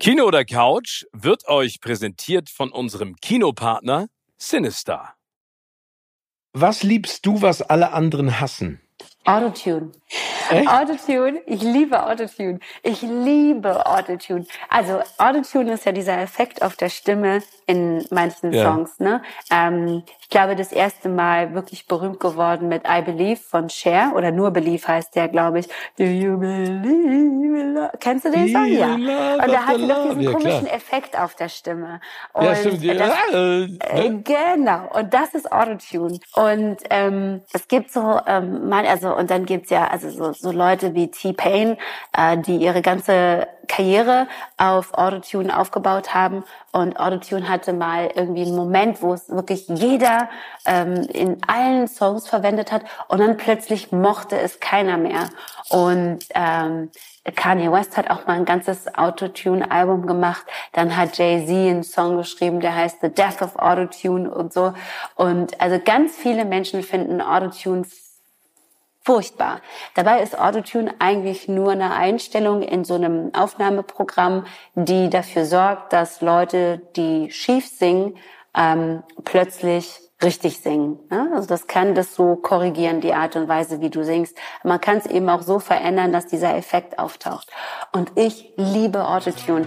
Kino oder Couch wird euch präsentiert von unserem Kinopartner Sinister. Was liebst du, was alle anderen hassen? Autotune. Echt? Autotune. Ich liebe Autotune. Ich liebe Autotune. Also Autotune ist ja dieser Effekt auf der Stimme in manchen Ja. Songs. Ne? Ähm, ich glaube, das erste Mal wirklich berühmt geworden mit I Believe von Cher oder nur Believe heißt der, glaube ich. Do you believe? Kennst du den Song? Ja. Und da hat sie doch diesen Ja, komischen klar. Effekt auf der Stimme. Ja, Und stimmt. Ja, das, äh, äh, ne? Genau, und das ist Autotune. Und ähm, es gibt so, ähm, man, also und dann gibt's ja also so, so Leute wie T-Pain, äh, die ihre ganze Karriere auf Autotune aufgebaut haben. Und Autotune hatte mal irgendwie einen Moment, wo es wirklich jeder ähm, in allen Songs verwendet hat und dann plötzlich mochte es keiner mehr. Und ähm, Kanye West hat auch mal ein ganzes Autotune-Album gemacht. Dann hat Jay-Z einen Song geschrieben, der heißt The Death of Autotune und so. Und also ganz viele Menschen finden Autotune furchtbar. Dabei ist Autotune eigentlich nur eine Einstellung in so einem Aufnahmeprogramm, die dafür sorgt, dass Leute, die schief singen, ähm, plötzlich richtig singen. Ne? Also das kann das so korrigieren, die Art und Weise, wie du singst. Man kann es eben auch so verändern, dass dieser Effekt auftaucht. Und ich liebe Autotune.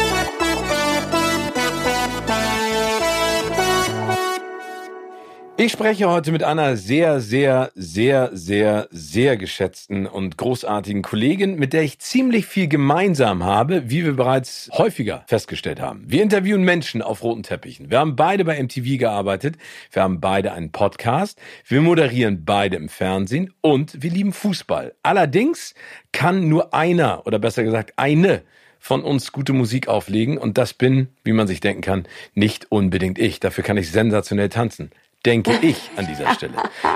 Ich spreche heute mit einer sehr, sehr, sehr, sehr, sehr geschätzten und großartigen Kollegin, mit der ich ziemlich viel gemeinsam habe, wie wir bereits häufiger festgestellt haben. Wir interviewen Menschen auf roten Teppichen. Wir haben beide bei MTV gearbeitet. Wir haben beide einen Podcast. Wir moderieren beide im Fernsehen und wir lieben Fußball. Allerdings kann nur einer oder besser gesagt eine von uns gute Musik auflegen und das bin, wie man sich denken kann, nicht unbedingt ich. Dafür kann ich sensationell tanzen. Denke ich an dieser Stelle.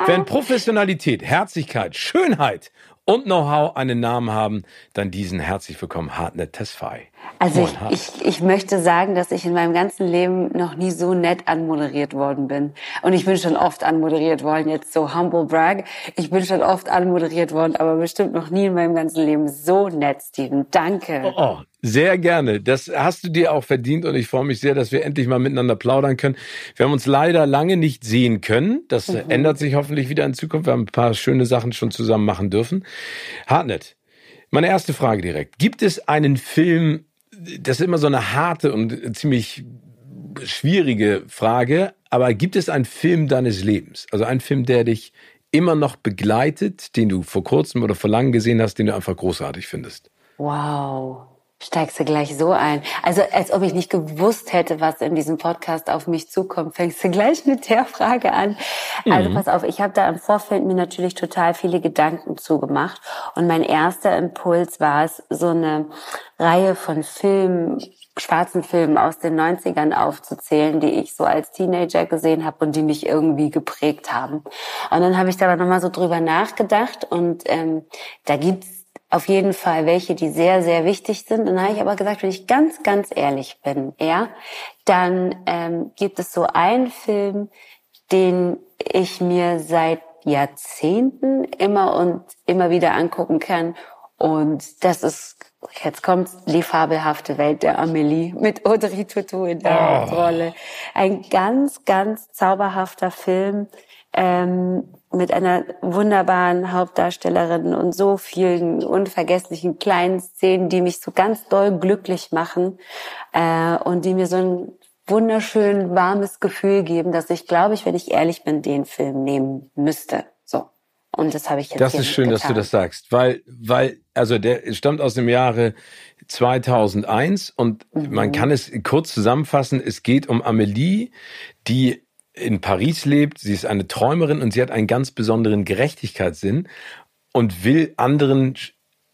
Wenn Professionalität, Herzlichkeit, Schönheit und Know-how einen Namen haben, dann diesen herzlich willkommen Hartnett Tesfaye. Also ich, ich, ich möchte sagen, dass ich in meinem ganzen Leben noch nie so nett anmoderiert worden bin. Und ich bin schon oft anmoderiert worden, jetzt so humble brag. Ich bin schon oft anmoderiert worden, aber bestimmt noch nie in meinem ganzen Leben so nett, Steven. Danke. Oh, sehr gerne. Das hast du dir auch verdient und ich freue mich sehr, dass wir endlich mal miteinander plaudern können. Wir haben uns leider lange nicht sehen können. Das ändert sich hoffentlich wieder in Zukunft. Wir haben ein paar schöne Sachen schon zusammen machen dürfen. Hartnett, meine erste Frage direkt. Gibt es einen Film, das ist immer so eine harte und ziemlich schwierige Frage, aber gibt es einen Film deines Lebens? Also einen Film, der dich immer noch begleitet, den du vor kurzem oder vor langem gesehen hast, den du einfach großartig findest? Wow. Steigst du gleich so ein. Also als ob ich nicht gewusst hätte, was in diesem Podcast auf mich zukommt, fängst du gleich mit der Frage an. Also pass auf, ich habe da im Vorfeld mir natürlich total viele Gedanken zugemacht. Und mein erster Impuls war es, so eine Reihe von Filmen, schwarzen Filmen aus den 90ern aufzuzählen, die ich so als Teenager gesehen habe und die mich irgendwie geprägt haben. Und dann habe ich da aber nochmal so drüber nachgedacht und ähm, da gibt's auf jeden Fall welche, die sehr, sehr wichtig sind. Und dann habe ich aber gesagt, wenn ich ganz, ganz ehrlich bin, ja, dann ähm, gibt es so einen Film, den ich mir seit Jahrzehnten immer und immer wieder angucken kann. Und das ist, jetzt kommt die fabelhafte Welt der Amelie mit Audrey Tautou in der Oh. Hauptrolle. Ein ganz, ganz zauberhafter Film ähm, mit einer wunderbaren Hauptdarstellerin und so vielen unvergesslichen kleinen Szenen, die mich so ganz doll glücklich machen äh, und die mir so ein wunderschön warmes Gefühl geben, dass ich, glaube ich, wenn ich ehrlich bin, den Film nehmen müsste. So. Und das habe ich jetzt Das ist schön, dass du getan. das sagst, weil, weil, also der stammt aus dem Jahre 2001 und Mhm. man kann es kurz zusammenfassen. Es geht um Amelie, die in Paris lebt, sie ist eine Träumerin und sie hat einen ganz besonderen Gerechtigkeitssinn und will anderen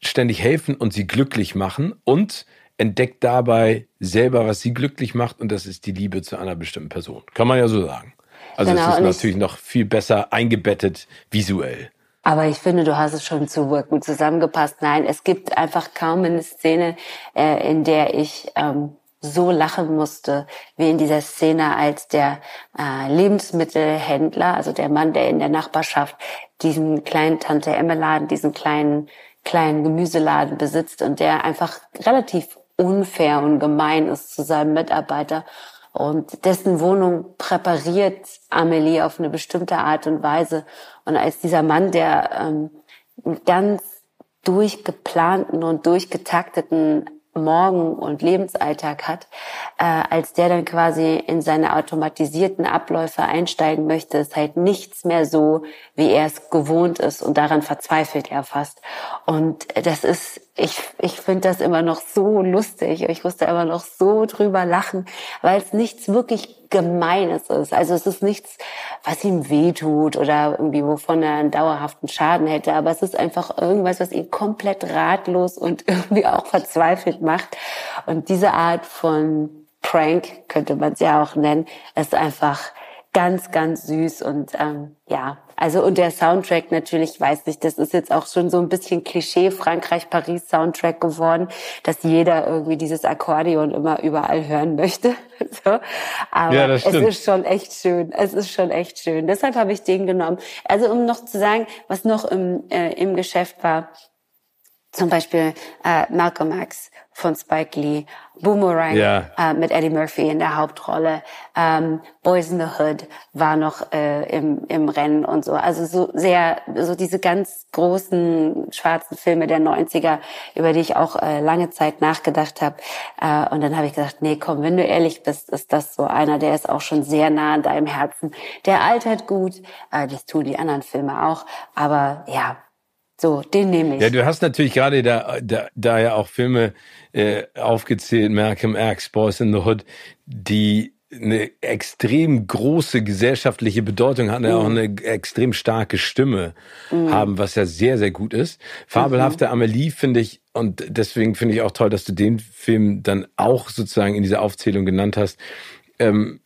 ständig helfen und sie glücklich machen und entdeckt dabei selber, was sie glücklich macht und das ist die Liebe zu einer bestimmten Person. Kann man ja so sagen. Also genau, es ist natürlich noch viel besser eingebettet visuell. Aber ich finde, du hast es schon zu gut zusammengepasst. Nein, es gibt einfach kaum eine Szene, äh, in der ich ähm, so lachen musste, wie in dieser Szene, als der äh, Lebensmittelhändler, also der Mann, der in der Nachbarschaft diesen kleinen Tante Emme Laden, diesen kleinen kleinen Gemüseladen besitzt und der einfach relativ unfair und gemein ist zu seinem Mitarbeiter und dessen Wohnung präpariert Amelie auf eine bestimmte Art und Weise. Und als dieser Mann, der ähm, ganz durchgeplanten und durchgetakteten Morgen- und Lebensalltag hat, äh, als der dann quasi in seine automatisierten Abläufe einsteigen möchte, ist halt nichts mehr so, wie er es gewohnt ist und daran verzweifelt er fast. Und das ist, ich, ich finde das immer noch so lustig. Ich musste immer noch so drüber lachen, weil es nichts wirklich Gemeines ist. Also es ist nichts, was ihm wehtut oder irgendwie wovon er einen dauerhaften Schaden hätte, aber es ist einfach irgendwas, was ihn komplett ratlos und irgendwie auch verzweifelt macht. Und diese Art von Prank, könnte man es ja auch nennen, ist einfach ganz, ganz süß und ähm, ja, also und der Soundtrack natürlich, ich weiß nicht, das ist jetzt auch schon so ein bisschen Klischee Frankreich-Paris Soundtrack geworden, dass jeder irgendwie dieses Akkordeon immer überall hören möchte. so. Aber ja, es ist schon echt schön. Es ist schon echt schön. Deshalb habe ich den genommen. Also um noch zu sagen, was noch im, äh, im Geschäft war, zum Beispiel äh, Malcolm X von Spike Lee, Boomerang ja. äh, mit Eddie Murphy in der Hauptrolle, ähm, Boys in the Hood war noch äh, im, im Rennen und so. Also so sehr, so diese ganz großen schwarzen Filme der 90er, über die ich auch äh, lange Zeit nachgedacht habe. Äh, und dann habe ich gedacht, nee, komm, wenn du ehrlich bist, ist das so einer, der ist auch schon sehr nah an deinem Herzen. Der altert gut, äh, das tun die anderen Filme auch, aber ja, so, den nehme ich. Ja, du hast natürlich gerade da, da, da ja auch Filme äh, aufgezählt, Malcolm X, Boys in the Hood, die eine extrem große gesellschaftliche Bedeutung haben, mm. auch eine extrem starke Stimme mm. haben, was ja sehr, sehr gut ist. Fabelhafte mhm. Amelie finde ich, und deswegen finde ich auch toll, dass du den Film dann auch sozusagen in dieser Aufzählung genannt hast. Ähm,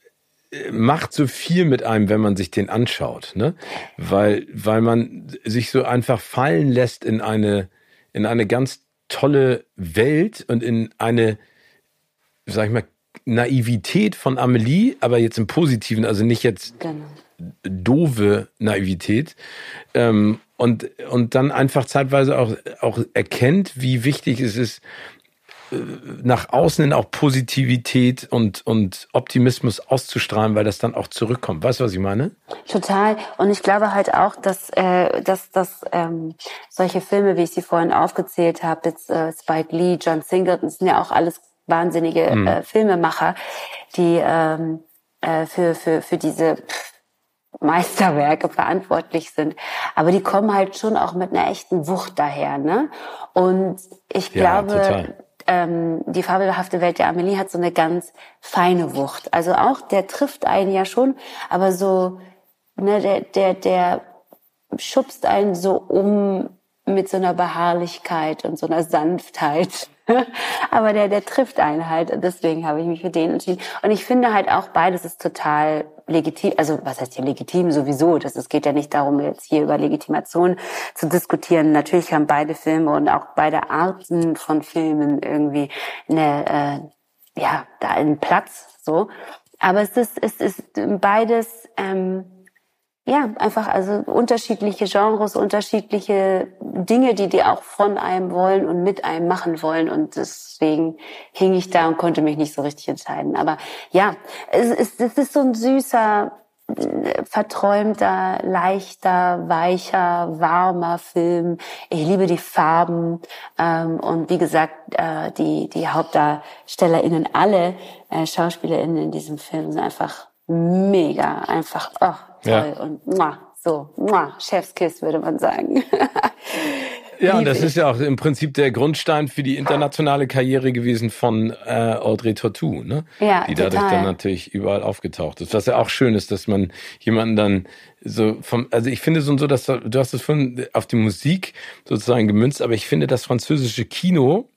macht so viel mit einem, wenn man sich den anschaut, ne? Weil, weil man sich so einfach fallen lässt in eine, in eine ganz tolle Welt und in eine, sag ich mal, Naivität von Amelie, aber jetzt im Positiven, also nicht jetzt genau. doofe Naivität. Ähm, und, und dann einfach zeitweise auch, auch erkennt, wie wichtig es ist, nach außen hin auch Positivität und, und Optimismus auszustrahlen, weil das dann auch zurückkommt. Weißt du, was ich meine? Total. Und ich glaube halt auch, dass, äh, dass, dass ähm, solche Filme, wie ich sie vorhin aufgezählt habe, jetzt äh, Spike Lee, John Singleton, sind ja auch alles wahnsinnige mhm. äh, Filmemacher, die ähm, äh, für, für, für diese Meisterwerke verantwortlich sind. Aber die kommen halt schon auch mit einer echten Wucht daher, ne? Und ich ja, glaube, total ähm, die fabelhafte Welt der Amelie hat so eine ganz feine Wucht. Also auch der trifft einen ja schon, aber so, ne, der, der, der schubst einen so um mit so einer Beharrlichkeit und so einer Sanftheit. aber der, der trifft einen halt. Deswegen habe ich mich für den entschieden. Und ich finde halt auch beides ist total legitim, also was heißt hier legitim sowieso, das, es geht ja nicht darum, jetzt hier über Legitimation zu diskutieren. Natürlich haben beide Filme und auch beide Arten von Filmen irgendwie eine, äh, ja, da einen Platz, so. Aber es ist, es ist beides, ähm, ja, einfach also unterschiedliche Genres, unterschiedliche Dinge, die die auch von einem wollen und mit einem machen wollen. Und deswegen hing ich da und konnte mich nicht so richtig entscheiden. Aber ja, es ist, es ist so ein süßer, verträumter, leichter, weicher, warmer Film. Ich liebe die Farben ähm, und wie gesagt, äh, die die HauptdarstellerInnen, alle äh, SchauspielerInnen in diesem Film sind einfach mega, einfach oh, toll ja. und muah, so, muah, Chefskiss würde man sagen. Ja, und das ist ja auch im Prinzip der Grundstein für die internationale Karriere gewesen von äh, Audrey Tautou, ne? Ja, die dadurch total. dann natürlich überall aufgetaucht ist. Was ja auch schön ist, dass man jemanden dann so vom, also ich finde so, so dass du hast es vorhin auf die Musik sozusagen gemünzt, aber ich finde das französische Kino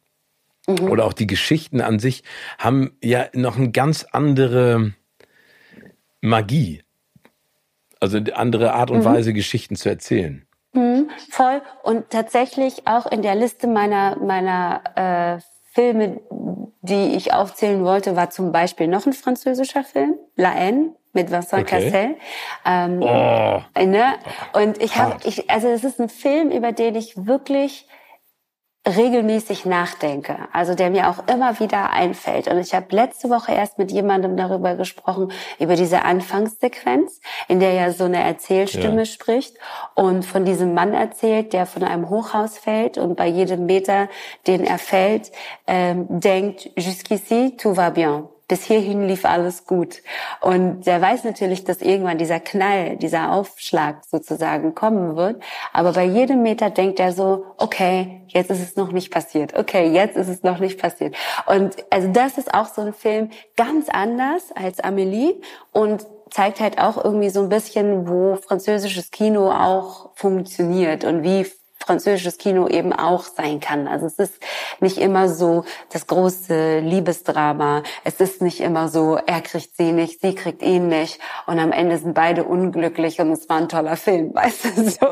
Mhm. oder auch die Geschichten an sich haben ja noch eine ganz andere Magie. Also eine andere Art Mhm. und Weise, Geschichten zu erzählen. Voll. Und tatsächlich auch in der Liste meiner, meiner äh, Filme, die ich aufzählen wollte, war zum Beispiel noch ein französischer Film, La Haine mit Vincent Okay. Cassel. Ähm, Oh. ne? Und ich habe, ich, also es ist ein Film, über den ich wirklich regelmäßig nachdenke, also der mir auch immer wieder einfällt. Und ich habe letzte Woche erst mit jemandem darüber gesprochen, über diese Anfangssequenz, in der ja so eine Erzählstimme Ja. spricht und von diesem Mann erzählt, der von einem Hochhaus fällt und bei jedem Meter, den er fällt, ähm, denkt, jusqu'ici, tout va bien. Bis hierhin lief alles gut. Und der weiß natürlich, dass irgendwann dieser Knall, dieser Aufschlag sozusagen kommen wird. Aber bei jedem Meter denkt er so, okay, jetzt ist es noch nicht passiert. Okay, jetzt ist es noch nicht passiert. Und also das ist auch so ein Film ganz anders als Amélie und zeigt halt auch irgendwie so ein bisschen, wo französisches Kino auch funktioniert und wie französisches Kino eben auch sein kann. Also es ist nicht immer so das große Liebesdrama. Es ist nicht immer so, er kriegt sie nicht, sie kriegt ihn nicht und am Ende sind beide unglücklich und es war ein toller Film, weißt du so.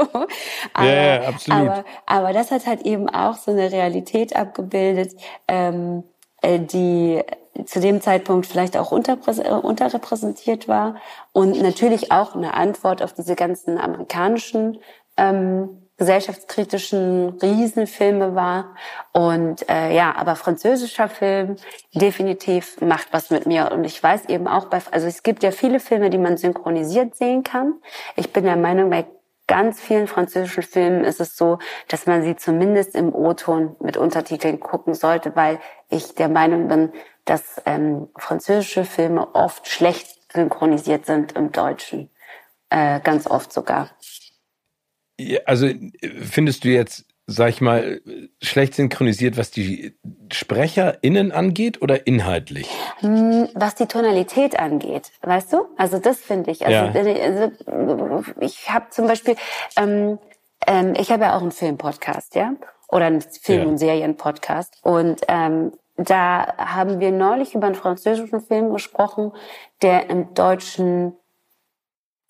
Aber, ja, absolut. Aber, aber das hat halt eben auch so eine Realität abgebildet, ähm, äh, die zu dem Zeitpunkt vielleicht auch äh, unterrepräsentiert war und natürlich auch eine Antwort auf diese ganzen amerikanischen ähm, gesellschaftskritischen Riesenfilme war. Und äh, ja, aber französischer Film definitiv macht was mit mir. Und ich weiß eben auch bei, also es gibt ja viele Filme, die man synchronisiert sehen kann. Ich bin der Meinung, bei ganz vielen französischen Filmen ist es so, dass man sie zumindest im O-Ton mit Untertiteln gucken sollte, weil ich der Meinung bin, dass ähm, französische Filme oft schlecht synchronisiert sind im Deutschen. Äh, ganz oft sogar. Also äh, findest du jetzt, sag ich mal, schlecht synchronisiert, was die SprecherInnen angeht oder inhaltlich? Hm, Was die Tonalität angeht, weißt du? Also das finde ich. Also, Ja. also ich habe zum Beispiel, ähm, ähm, ich habe ja auch einen Film-Podcast, ja, oder einen Film- Ja. und Serien-Podcast. Und ähm, da haben wir neulich über einen französischen Film gesprochen, der im Deutschen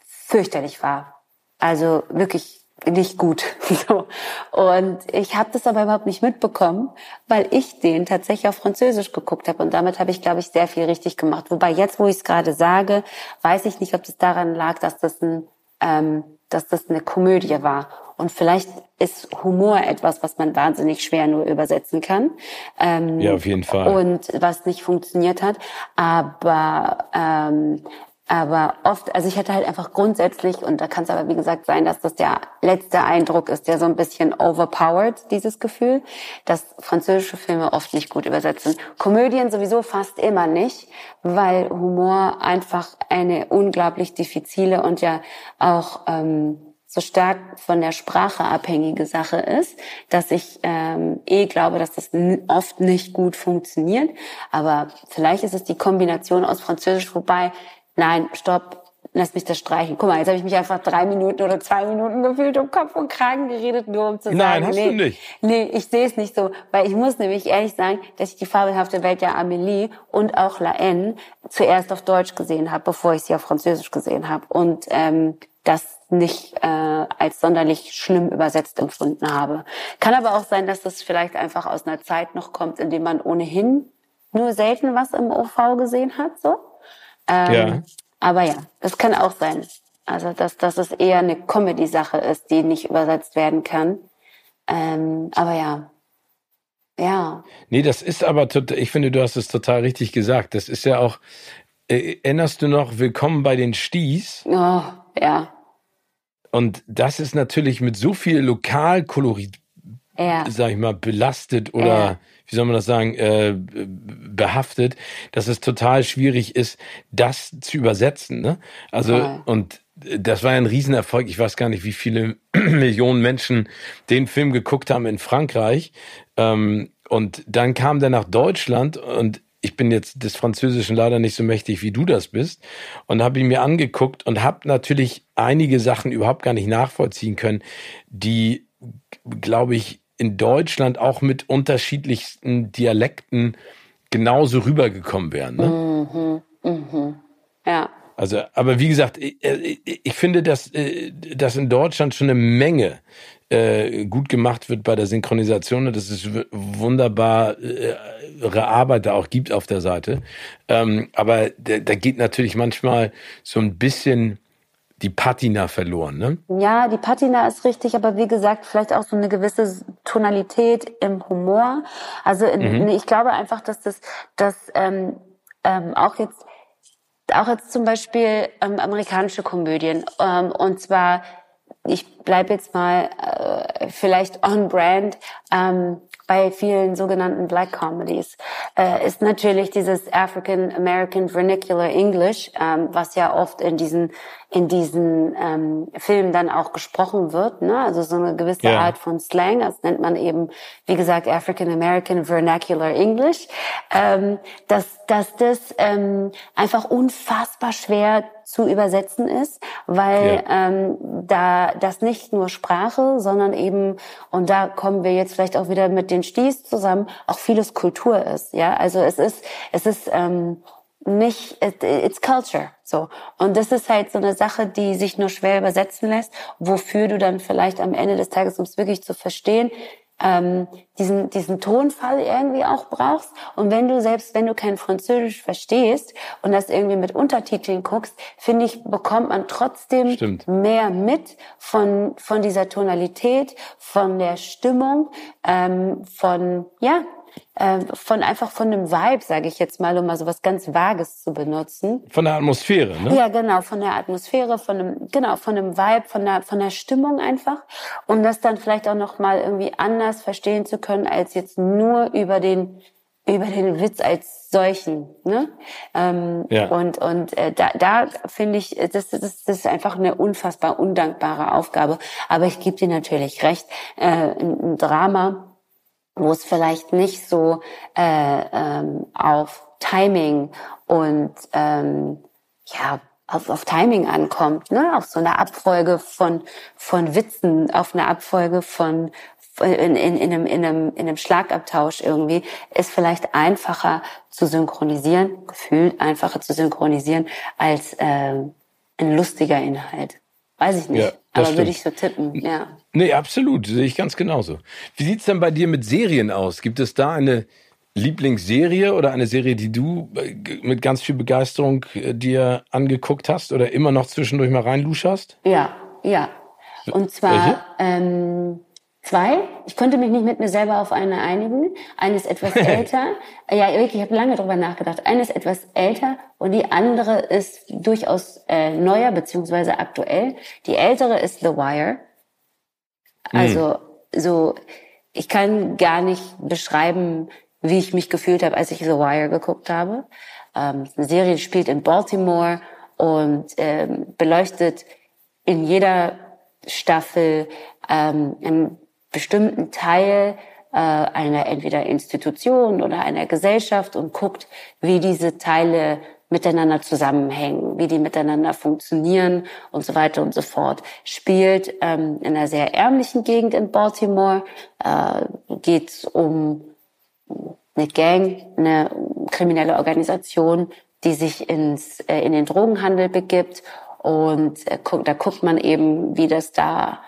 fürchterlich war. Also wirklich nicht gut. So. Und ich habe das aber überhaupt nicht mitbekommen, weil ich den tatsächlich auf Französisch geguckt habe. Und damit habe ich, glaube ich, sehr viel richtig gemacht. Wobei jetzt, wo ich es gerade sage, weiß ich nicht, ob das daran lag, dass das, ein, ähm, dass das eine Komödie war. Und vielleicht ist Humor etwas, was man wahnsinnig schwer nur übersetzen kann. Ähm, Ja, auf jeden Fall. und was nicht funktioniert hat. Aber ähm, aber oft, also ich hatte halt einfach grundsätzlich, und da kann es aber wie gesagt sein, dass das der letzte Eindruck ist, der so ein bisschen overpowered, dieses Gefühl, dass französische Filme oft nicht gut übersetzen. Komödien sowieso fast immer nicht, weil Humor einfach eine unglaublich diffizile und ja auch ähm, so stark von der Sprache abhängige Sache ist, dass ich ähm, eh glaube, dass das oft nicht gut funktioniert. Aber vielleicht ist es die Kombination aus Französisch, wobei, nein, stopp, lass mich das streichen. Guck mal, jetzt habe ich mich einfach drei Minuten oder zwei Minuten gefühlt um Kopf und Kragen geredet, nur um zu sagen, Nein, hast nee, du nicht. nee, ich sehe es nicht so, weil ich muss nämlich ehrlich sagen, dass ich die fabelhafte Welt der Amélie und auch La Haine zuerst auf Deutsch gesehen habe, bevor ich sie auf Französisch gesehen habe und ähm, das nicht äh, als sonderlich schlimm übersetzt empfunden habe. Kann aber auch sein, dass das vielleicht einfach aus einer Zeit noch kommt, in dem man ohnehin nur selten was im OV gesehen hat, so. Ähm, Ja. Aber ja, das kann auch sein. Also, dass, dass es eher eine Comedy-Sache ist, die nicht übersetzt werden kann. Ähm, aber ja. Ja. Nee, das ist aber total, ich finde, du hast es total richtig gesagt. Das ist ja auch, äh, erinnerst du noch, Willkommen bei den Sties? Oh, ja. Und das ist natürlich mit so viel Lokalkolorit ja. sag ich mal, belastet oder ja. Wie soll man das sagen, äh, behaftet, dass es total schwierig ist, das zu übersetzen. Ne? Also ja. und das war ein Riesenerfolg. Ich weiß gar nicht, wie viele Millionen Menschen den Film geguckt haben in Frankreich. Ähm, und dann kam der nach Deutschland und ich bin jetzt des Französischen leider nicht so mächtig, wie du das bist. Und habe ihn mir angeguckt und habe natürlich einige Sachen überhaupt gar nicht nachvollziehen können, die, glaube ich, in Deutschland auch mit unterschiedlichsten Dialekten genauso rübergekommen wären. Ne? Mhm, mhm. Ja. Also, aber wie gesagt, ich, ich finde, dass, äh, dass in Deutschland schon eine Menge äh, gut gemacht wird bei der Synchronisation und dass es wunderbar äh, Arbeit da auch gibt auf der Seite. Ähm, aber da, da geht natürlich manchmal so ein bisschen die Patina verloren, ne? Ja, die Patina ist richtig, aber wie gesagt, vielleicht auch so eine gewisse Tonalität im Humor. Also mhm. ich glaube einfach, dass das, dass ähm, ähm, auch jetzt auch jetzt zum Beispiel ähm, amerikanische Komödien ähm, und zwar ich bleibe jetzt mal äh, vielleicht on brand ähm, bei vielen sogenannten Black Comedies, äh, ist natürlich dieses African American Vernacular English, ähm, was ja oft in diesen in diesen ähm, Filmen dann auch gesprochen wird, ne? also so eine gewisse ja. Art von Slang, das nennt man eben, wie gesagt, African American Vernacular English, ähm, dass, dass das ähm, einfach unfassbar schwer zu übersetzen ist, weil ja. ähm, da das nicht nur Sprache, sondern eben, und da kommen wir jetzt vielleicht auch wieder mit den Sties zusammen, auch vieles Kultur ist. Ja, also es ist, es ist ähm, nicht, it's culture. So. Und das ist halt so eine Sache, die sich nur schwer übersetzen lässt, wofür du dann vielleicht am Ende des Tages, um es wirklich zu verstehen, ähm, diesen, diesen Tonfall irgendwie auch brauchst. Und wenn du selbst, wenn du kein Französisch verstehst und das irgendwie mit Untertiteln guckst, finde ich, bekommt man trotzdem Stimmt. mehr mit von, von dieser Tonalität, von der Stimmung, ähm, von, ja, äh, von einfach von einem Vibe, sage ich jetzt mal, um mal so was ganz Vages zu benutzen. Von der Atmosphäre, ne? Ja, genau, von der Atmosphäre, von einem, genau, von einem Vibe, von der, von der Stimmung einfach, um das dann vielleicht auch noch mal irgendwie anders verstehen zu können als jetzt nur über den über den Witz als solchen, ne? Ähm, ja. Und und äh, da, da finde ich, das, das, das ist einfach eine unfassbar undankbare Aufgabe. Aber ich gebe dir natürlich recht, äh, ein Drama wo es vielleicht nicht so äh, ähm, auf Timing und ähm, ja auf, auf Timing ankommt, ne? auf so eine Abfolge von von Witzen, auf eine Abfolge von in, in, in, einem, in, einem, in einem Schlagabtausch irgendwie, ist vielleicht einfacher zu synchronisieren, gefühlt einfacher zu synchronisieren, als äh, ein lustiger Inhalt. Weiß ich nicht. Ja, aber stimmt. würde ich so tippen, ja. Nee, absolut. Sehe ich ganz genauso. Wie sieht's denn bei dir mit Serien aus? Gibt es da eine Lieblingsserie oder eine Serie, die du äh, mit ganz viel Begeisterung äh, dir angeguckt hast oder immer noch zwischendurch mal reinluscherst? Ja, ja. Und zwar ähm, Zwei, ich konnte mich nicht mit mir selber auf eine einigen. Eine ist etwas älter. ja, wirklich, ich habe lange drüber nachgedacht. Eine ist etwas älter und die andere ist durchaus äh, neuer beziehungsweise aktuell. Die ältere ist The Wire. Also hm. so, ich kann gar nicht beschreiben, wie ich mich gefühlt habe, als ich The Wire geguckt habe. Ähm, eine Serie spielt in Baltimore und ähm, beleuchtet in jeder Staffel ähm, bestimmten Teil äh, einer entweder Institution oder einer Gesellschaft und guckt, wie diese Teile miteinander zusammenhängen, wie die miteinander funktionieren und so weiter und so fort. Spielt ähm, in einer sehr ärmlichen Gegend in Baltimore, äh, geht um eine Gang, eine kriminelle Organisation, die sich ins, äh, in den Drogenhandel begibt. Und äh, da guckt man eben, wie das da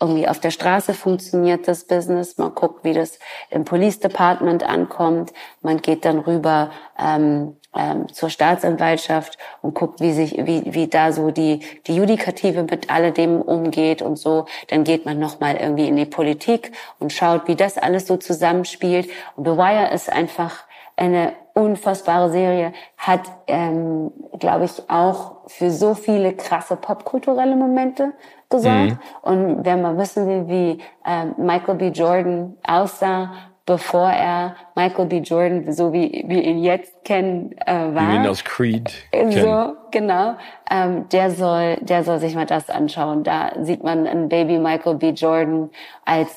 irgendwie auf der Straße funktioniert das Business, man guckt, wie das im Police Department ankommt, man geht dann rüber ähm, ähm, zur Staatsanwaltschaft und guckt, wie sich, wie, wie da so die, die Judikative mit alledem umgeht und so. Dann geht man nochmal irgendwie in die Politik und schaut, wie das alles so zusammenspielt. Und The Wire ist einfach eine unfassbare Serie, hat, ähm, glaube ich, auch für so viele krasse popkulturelle Momente gesorgt. Mhm. Und wenn man wissen will, wie ähm, Michael B. Jordan aussah, bevor er Michael B. Jordan, so wie wir ihn jetzt kennen, äh, war. Wie ihn aus Creed kennen. So, genau. Ähm, der soll, der soll sich mal das anschauen. Da sieht man ein Baby Michael B. Jordan als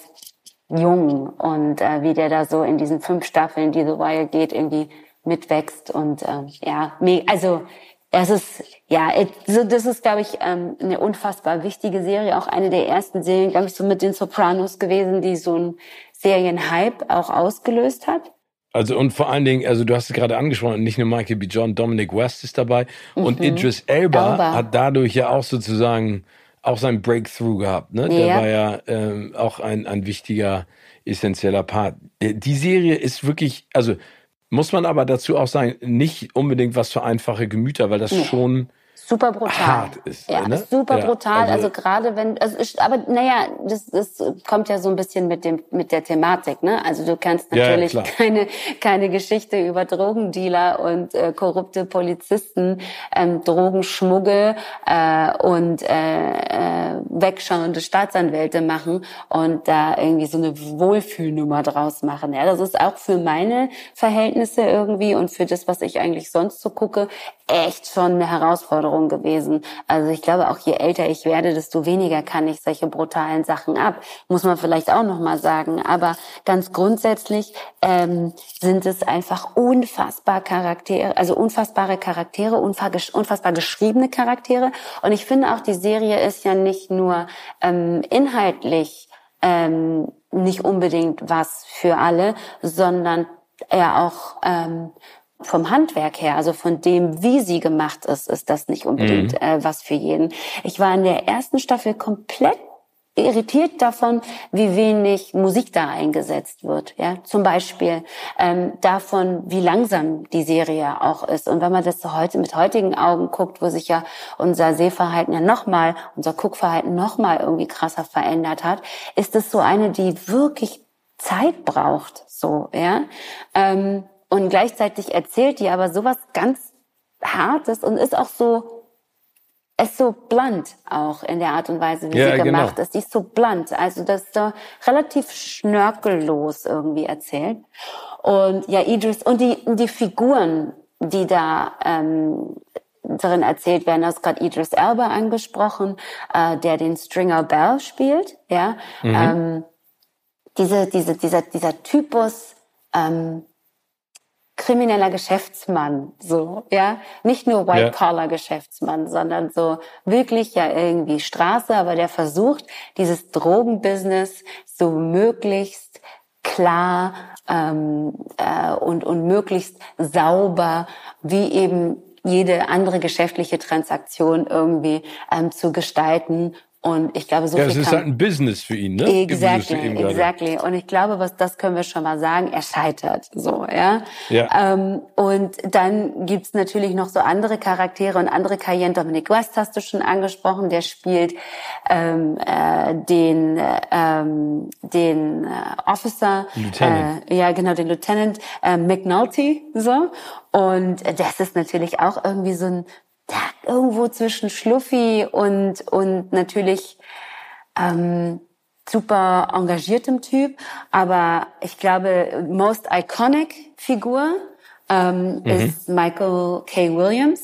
jung und äh, wie der da so in diesen fünf Staffeln, die The Wire geht, irgendwie mitwächst und ähm, ja, also es ist ja, so das ist glaube ich ähm, eine unfassbar wichtige Serie, auch eine der ersten Serien, glaube ich, so mit den Sopranos gewesen, die so ein Serienhype auch ausgelöst hat. Also und vor allen Dingen, also du hast es gerade angesprochen, nicht nur Michael B. John, Dominic West ist dabei mhm. und Idris Elba, Elba, hat dadurch ja auch sozusagen auch sein Breakthrough gehabt. Ne? Der war ja ähm, auch ein, ein wichtiger, essentieller Part. Die Serie ist wirklich, also muss man aber dazu auch sagen, nicht unbedingt was für einfache Gemüter, weil das nee. schon super brutal. Hart ist. Ja, ne? super ja, brutal. Also, also gerade wenn, also ich, aber naja, das, das kommt ja so ein bisschen mit dem mit der Thematik. Ne? Also du kannst natürlich ja, keine keine Geschichte über Drogendealer und äh, korrupte Polizisten, ähm, Drogenschmuggel äh, und äh, äh, wegschauende Staatsanwälte machen und da irgendwie so eine Wohlfühlnummer draus machen. Ja, das ist auch für meine Verhältnisse irgendwie und für das, was ich eigentlich sonst so gucke, echt schon eine Herausforderung gewesen. Also ich glaube, auch je älter ich werde, desto weniger kann ich solche brutalen Sachen ab. Muss man vielleicht auch noch mal sagen. Aber ganz grundsätzlich ähm, sind es einfach unfassbar Charaktere, also unfassbare Charaktere, unfassbar geschriebene Charaktere. Und ich finde auch, die Serie ist ja nicht nur ähm, inhaltlich ähm, nicht unbedingt was für alle, sondern ja auch ähm, vom Handwerk her, also von dem, wie sie gemacht ist, ist das nicht unbedingt mhm. äh, was für jeden. Ich war in der ersten Staffel komplett irritiert davon, wie wenig Musik da eingesetzt wird. Ja, zum Beispiel ähm, davon, wie langsam die Serie auch ist. Und wenn man das so heute mit heutigen Augen guckt, wo sich ja unser Sehverhalten ja nochmal, unser Guckverhalten nochmal irgendwie krasser verändert hat, ist es so eine, die wirklich Zeit braucht. So, ja. Ähm, und gleichzeitig erzählt die aber sowas ganz Hartes und ist auch so, ist so blunt auch in der Art und Weise, wie ja, sie gemacht genau. ist. Die ist so blunt. Also das ist so relativ schnörkellos irgendwie erzählt. Und ja, Idris und die, die Figuren, die da ähm, darin erzählt werden, hast gerade Idris Elba angesprochen, äh, der den Stringer Bell spielt. Ja, mhm. ähm, diese, diese, dieser, dieser Typus ähm, krimineller Geschäftsmann, so, ja. Nicht nur White-Collar-Geschäftsmann, sondern so wirklich ja irgendwie Straße, aber der versucht, dieses Drogenbusiness so möglichst klar ähm, äh, und, und möglichst sauber, wie eben jede andere geschäftliche Transaktion irgendwie ähm, zu gestalten und ich glaube, so ja, viel. Ja, es ist halt ein Business für ihn, ne? Exactly, exactly. Und ich glaube, was das können wir schon mal sagen, er scheitert, so, ja. ja. Ähm, und dann gibt's natürlich noch so andere Charaktere und andere Karrieren. Dominic West hast du schon angesprochen, der spielt ähm, äh, den äh, ähm, den äh, Officer, Lieutenant. Äh, ja genau, den Lieutenant äh, McNulty, so. Und das ist natürlich auch irgendwie so ein irgendwo zwischen Schluffi und, und natürlich ähm, super engagiertem Typ. Aber ich glaube, most iconic Figur ähm, mhm. ist Michael K. Williams,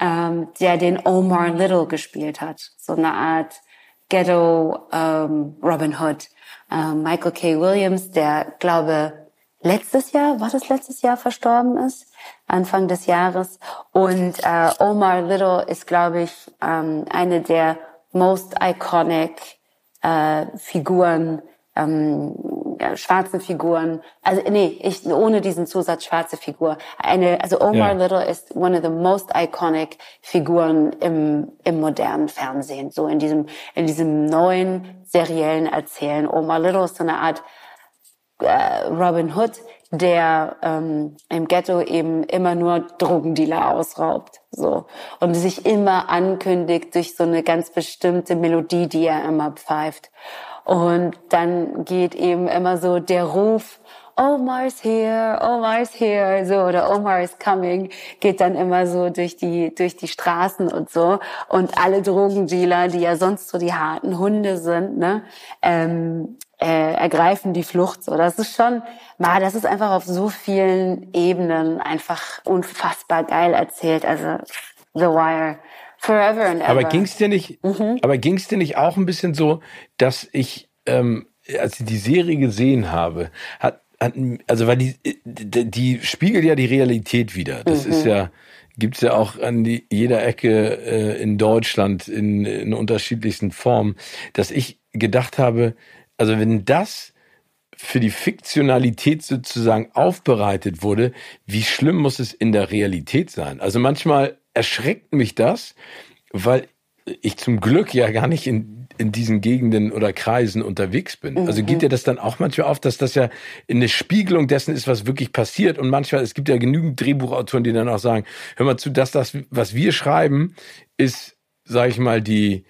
ähm, der den Omar Little gespielt hat. So eine Art Ghetto ähm, Robin Hood. Ähm, Michael K. Williams, der glaube letztes Jahr, war das letztes Jahr verstorben ist? Anfang des Jahres. Und äh, Omar Little ist, glaube ich, ähm, eine der most iconic äh, Figuren, ähm, ja, schwarzen Figuren. Also nee, ich, ohne diesen Zusatz schwarze Figur. Eine, also Omar ja. Little ist one of the most iconic Figuren im, im modernen Fernsehen. So in diesem, in diesem neuen seriellen Erzählen. Omar Little ist so eine Art äh, Robin Hood, der ähm, im Ghetto eben immer nur Drogendealer ausraubt, so und sich immer ankündigt durch so eine ganz bestimmte Melodie, die er immer pfeift. Und dann geht eben immer so der Ruf Omar's here, Omar's here, so, oder Omar is coming, geht dann immer so durch die, durch die Straßen und so. Und alle Drogendealer, die ja sonst so die harten Hunde sind, ne, ähm, äh, ergreifen die Flucht. So, das ist schon, ma, das ist einfach auf so vielen Ebenen einfach unfassbar geil erzählt. Also The Wire. Forever and ever. Aber ging's dir nicht, mhm. aber ging's dir nicht auch ein bisschen so, dass ich, ähm, als ich die Serie gesehen habe, hat, hat also weil die, die spiegelt ja die Realität wieder. Das mhm. ist ja, gibt's ja auch an die, jeder Ecke äh, in Deutschland in, in unterschiedlichsten Formen, dass ich gedacht habe, also wenn das für die Fiktionalität sozusagen aufbereitet wurde, wie schlimm muss es in der Realität sein? Also manchmal erschreckt mich das, weil ich zum Glück ja gar nicht in, in diesen Gegenden oder Kreisen unterwegs bin. Mhm. Also geht dir das dann auch manchmal auf, dass das ja eine Spiegelung dessen ist, was wirklich passiert. Und manchmal, es gibt ja genügend Drehbuchautoren, die dann auch sagen, hör mal zu, dass das, was wir schreiben, ist, sag ich mal, die,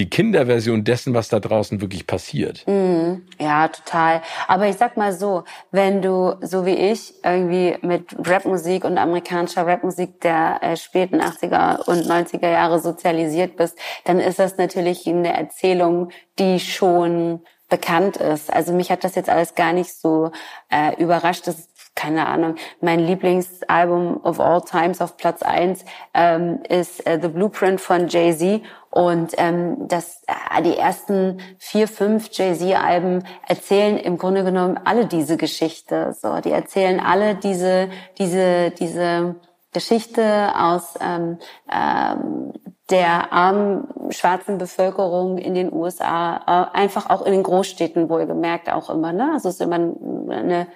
die Kinderversion dessen, was da draußen wirklich passiert. Mm, ja, total. Aber ich sag mal so, wenn du, so wie ich, irgendwie mit Rapmusik und amerikanischer Rapmusik der äh, späten 80er und 90er Jahre sozialisiert bist, dann ist das natürlich eine Erzählung, die schon bekannt ist. Also mich hat das jetzt alles gar nicht so äh, überrascht. Das keine Ahnung, mein Lieblingsalbum of all times auf Platz eins ähm, ist äh, The Blueprint von Jay-Z und ähm, das, äh, die ersten vier, fünf Jay-Z-Alben erzählen im Grunde genommen alle diese Geschichte. So, die erzählen alle diese, diese, diese Geschichte aus ähm, ähm, der armen schwarzen Bevölkerung in den USA, äh, einfach auch in den Großstädten wohlgemerkt auch immer. Ne? Also es ist immer eine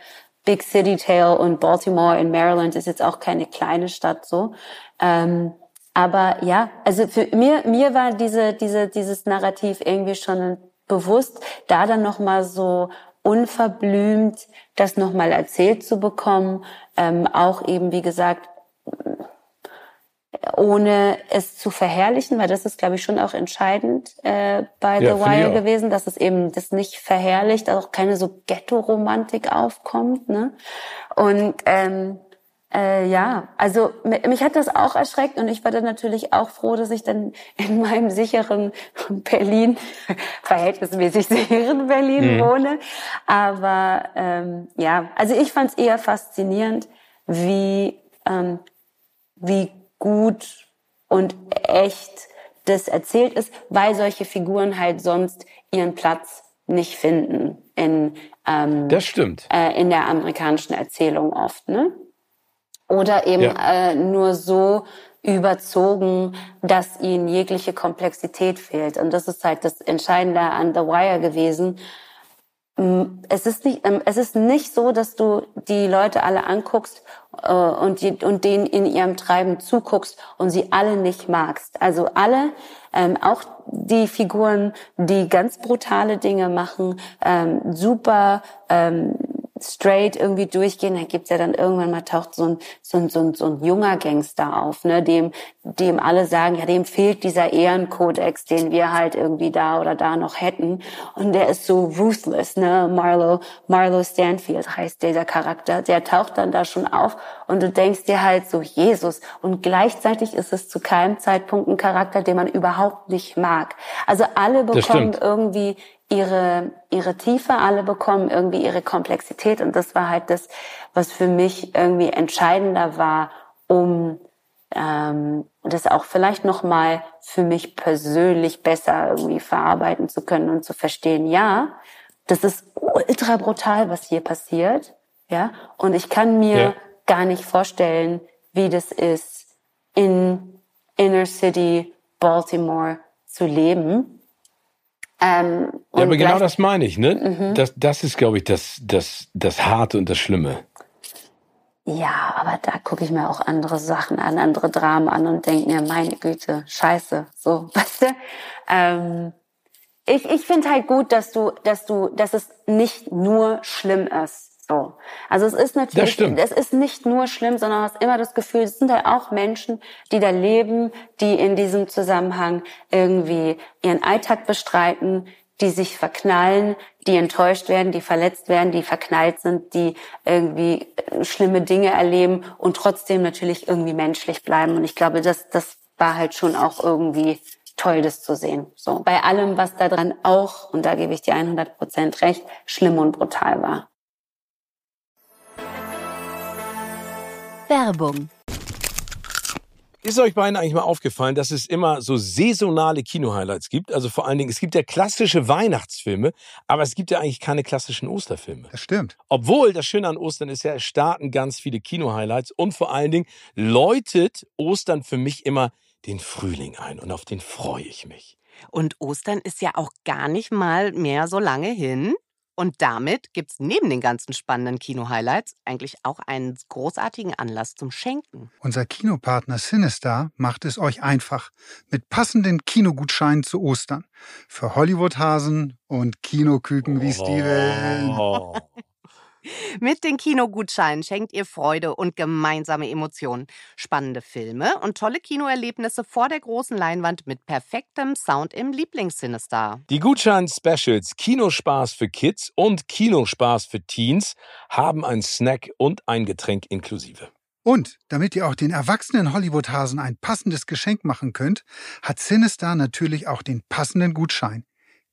Big City Tale und Baltimore in Maryland ist jetzt auch keine kleine Stadt so. Ähm, aber ja, also für mir, mir war diese, diese, dieses Narrativ irgendwie schon bewusst, da dann nochmal so unverblümt das nochmal erzählt zu bekommen, ähm, auch eben, wie gesagt, ohne es zu verherrlichen, weil das ist, glaube ich, schon auch entscheidend äh, bei ja, The Wire gewesen, dass es eben das nicht verherrlicht, auch keine so Ghetto-Romantik aufkommt. Ne? Und ähm, äh, ja, also mich hat das auch erschreckt und ich war dann natürlich auch froh, dass ich dann in meinem sicheren Berlin, verhältnismäßig sicheren Berlin mhm. wohne. Aber ähm, ja, also ich fand es eher faszinierend, wie ähm, wie gut und echt das erzählt ist, weil solche Figuren halt sonst ihren Platz nicht finden in ähm, das stimmt äh, in der amerikanischen Erzählung oft, ne? Oder eben ja. äh, nur so überzogen, dass ihnen jegliche Komplexität fehlt. Und das ist halt das Entscheidende an The Wire gewesen. Es ist nicht, ähm, es ist nicht so, dass du die Leute alle anguckst äh, und, die, und denen in ihrem Treiben zuguckst und sie alle nicht magst. Also alle, ähm, auch die Figuren, die ganz brutale Dinge machen, ähm, super ähm, straight irgendwie durchgehen, dann gibt's ja dann irgendwann mal taucht so ein, so ein, so ein, so ein junger Gangster auf, ne, dem, dem alle sagen, ja, dem fehlt dieser Ehrenkodex, den wir halt irgendwie da oder da noch hätten. Und der ist so ruthless, ne, Marlo, Marlo Stanfield heißt dieser Charakter, der taucht dann da schon auf und du denkst dir halt so, Jesus. Und gleichzeitig ist es zu keinem Zeitpunkt ein Charakter, den man überhaupt nicht mag. Also alle bekommen irgendwie ihre, ihre Tiefe, alle bekommen irgendwie ihre Komplexität. Und das war halt das, was für mich irgendwie entscheidender war, um ähm, das auch vielleicht nochmal für mich persönlich besser irgendwie verarbeiten zu können und zu verstehen, ja, das ist ultra brutal, was hier passiert. Ja, und ich kann mir ja. gar nicht vorstellen, wie das ist, in Inner City Baltimore zu leben ähm, ja, aber genau das meine ich, ne? Mhm. Das, das ist, glaube ich, das, das, das Harte und das Schlimme. Ja, aber da gucke ich mir auch andere Sachen an, andere Dramen an und denke mir, meine Güte, scheiße, so, weißt du? Ähm, ich ich finde halt gut, dass du, dass du, dass es nicht nur schlimm ist. So. Also es ist natürlich, es ist nicht nur schlimm, sondern du hast immer das Gefühl, es sind halt auch Menschen, die da leben, die in diesem Zusammenhang irgendwie ihren Alltag bestreiten, die sich verknallen, die enttäuscht werden, die verletzt werden, die verknallt sind, die irgendwie äh, schlimme Dinge erleben und trotzdem natürlich irgendwie menschlich bleiben. Und ich glaube, das, das war halt schon auch irgendwie toll, das zu sehen. So bei allem, was da dran auch, und da gebe ich dir 100 Prozent recht, schlimm und brutal war. Werbung ist euch beiden eigentlich mal aufgefallen, dass es immer so saisonale Kino-Highlights gibt? Also vor allen Dingen, es gibt ja klassische Weihnachtsfilme, aber es gibt ja eigentlich keine klassischen Osterfilme. Das stimmt. Obwohl, das Schöne an Ostern ist ja, es starten ganz viele Kino-Highlights und vor allen Dingen läutet Ostern für mich immer den Frühling ein und auf den freue ich mich. Und Ostern ist ja auch gar nicht mal mehr so lange hin. Und damit gibt's neben den ganzen spannenden Kino-Highlights eigentlich auch einen großartigen Anlass zum Schenken. Unser Kinopartner Sinistar macht es euch einfach mit passenden Kinogutscheinen zu Ostern. Für Hollywood-Hasen und Kinoküken wie Steven. Mit den Kinogutscheinen schenkt ihr Freude und gemeinsame Emotionen, spannende Filme und tolle Kinoerlebnisse vor der großen Leinwand mit perfektem Sound im Lieblingssinister. Die Gutschein-Specials Kinospaß für Kids und Kinospaß für Teens haben ein Snack und ein Getränk inklusive. Und damit ihr auch den erwachsenen Hollywood-Hasen ein passendes Geschenk machen könnt, hat Sinister natürlich auch den passenden Gutschein.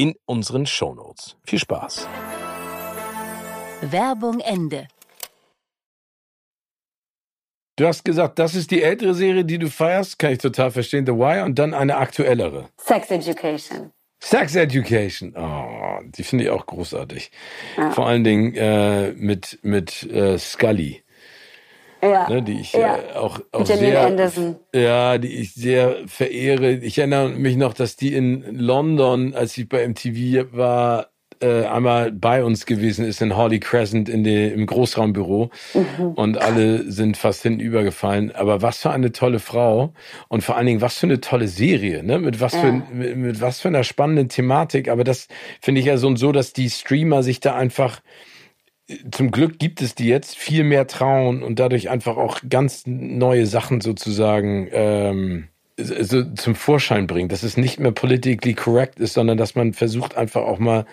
in unseren Shownotes. Viel Spaß. Werbung Ende. Du hast gesagt, das ist die ältere Serie, die du feierst, kann ich total verstehen, The Wire, und dann eine aktuellere. Sex Education. Sex Education, oh, die finde ich auch großartig. Ja. Vor allen Dingen äh, mit, mit äh, Scully ja. ne, die ich ja. äh, auch, auch sehr, Anderson. ja, die ich sehr verehre. Ich erinnere mich noch, dass die in London, als ich bei MTV war, äh, einmal bei uns gewesen ist in Harley Crescent in de, im Großraumbüro mhm. und alle sind fast hinübergefallen. Aber was für eine tolle Frau und vor allen Dingen was für eine tolle Serie, ne? Mit was ja. für mit, mit was für einer spannenden Thematik. Aber das finde ich ja so und so, dass die Streamer sich da einfach zum Glück gibt es die jetzt viel mehr trauen und dadurch einfach auch ganz neue Sachen sozusagen ähm, so zum Vorschein bringen, dass es nicht mehr politically correct ist, sondern dass man versucht einfach auch mal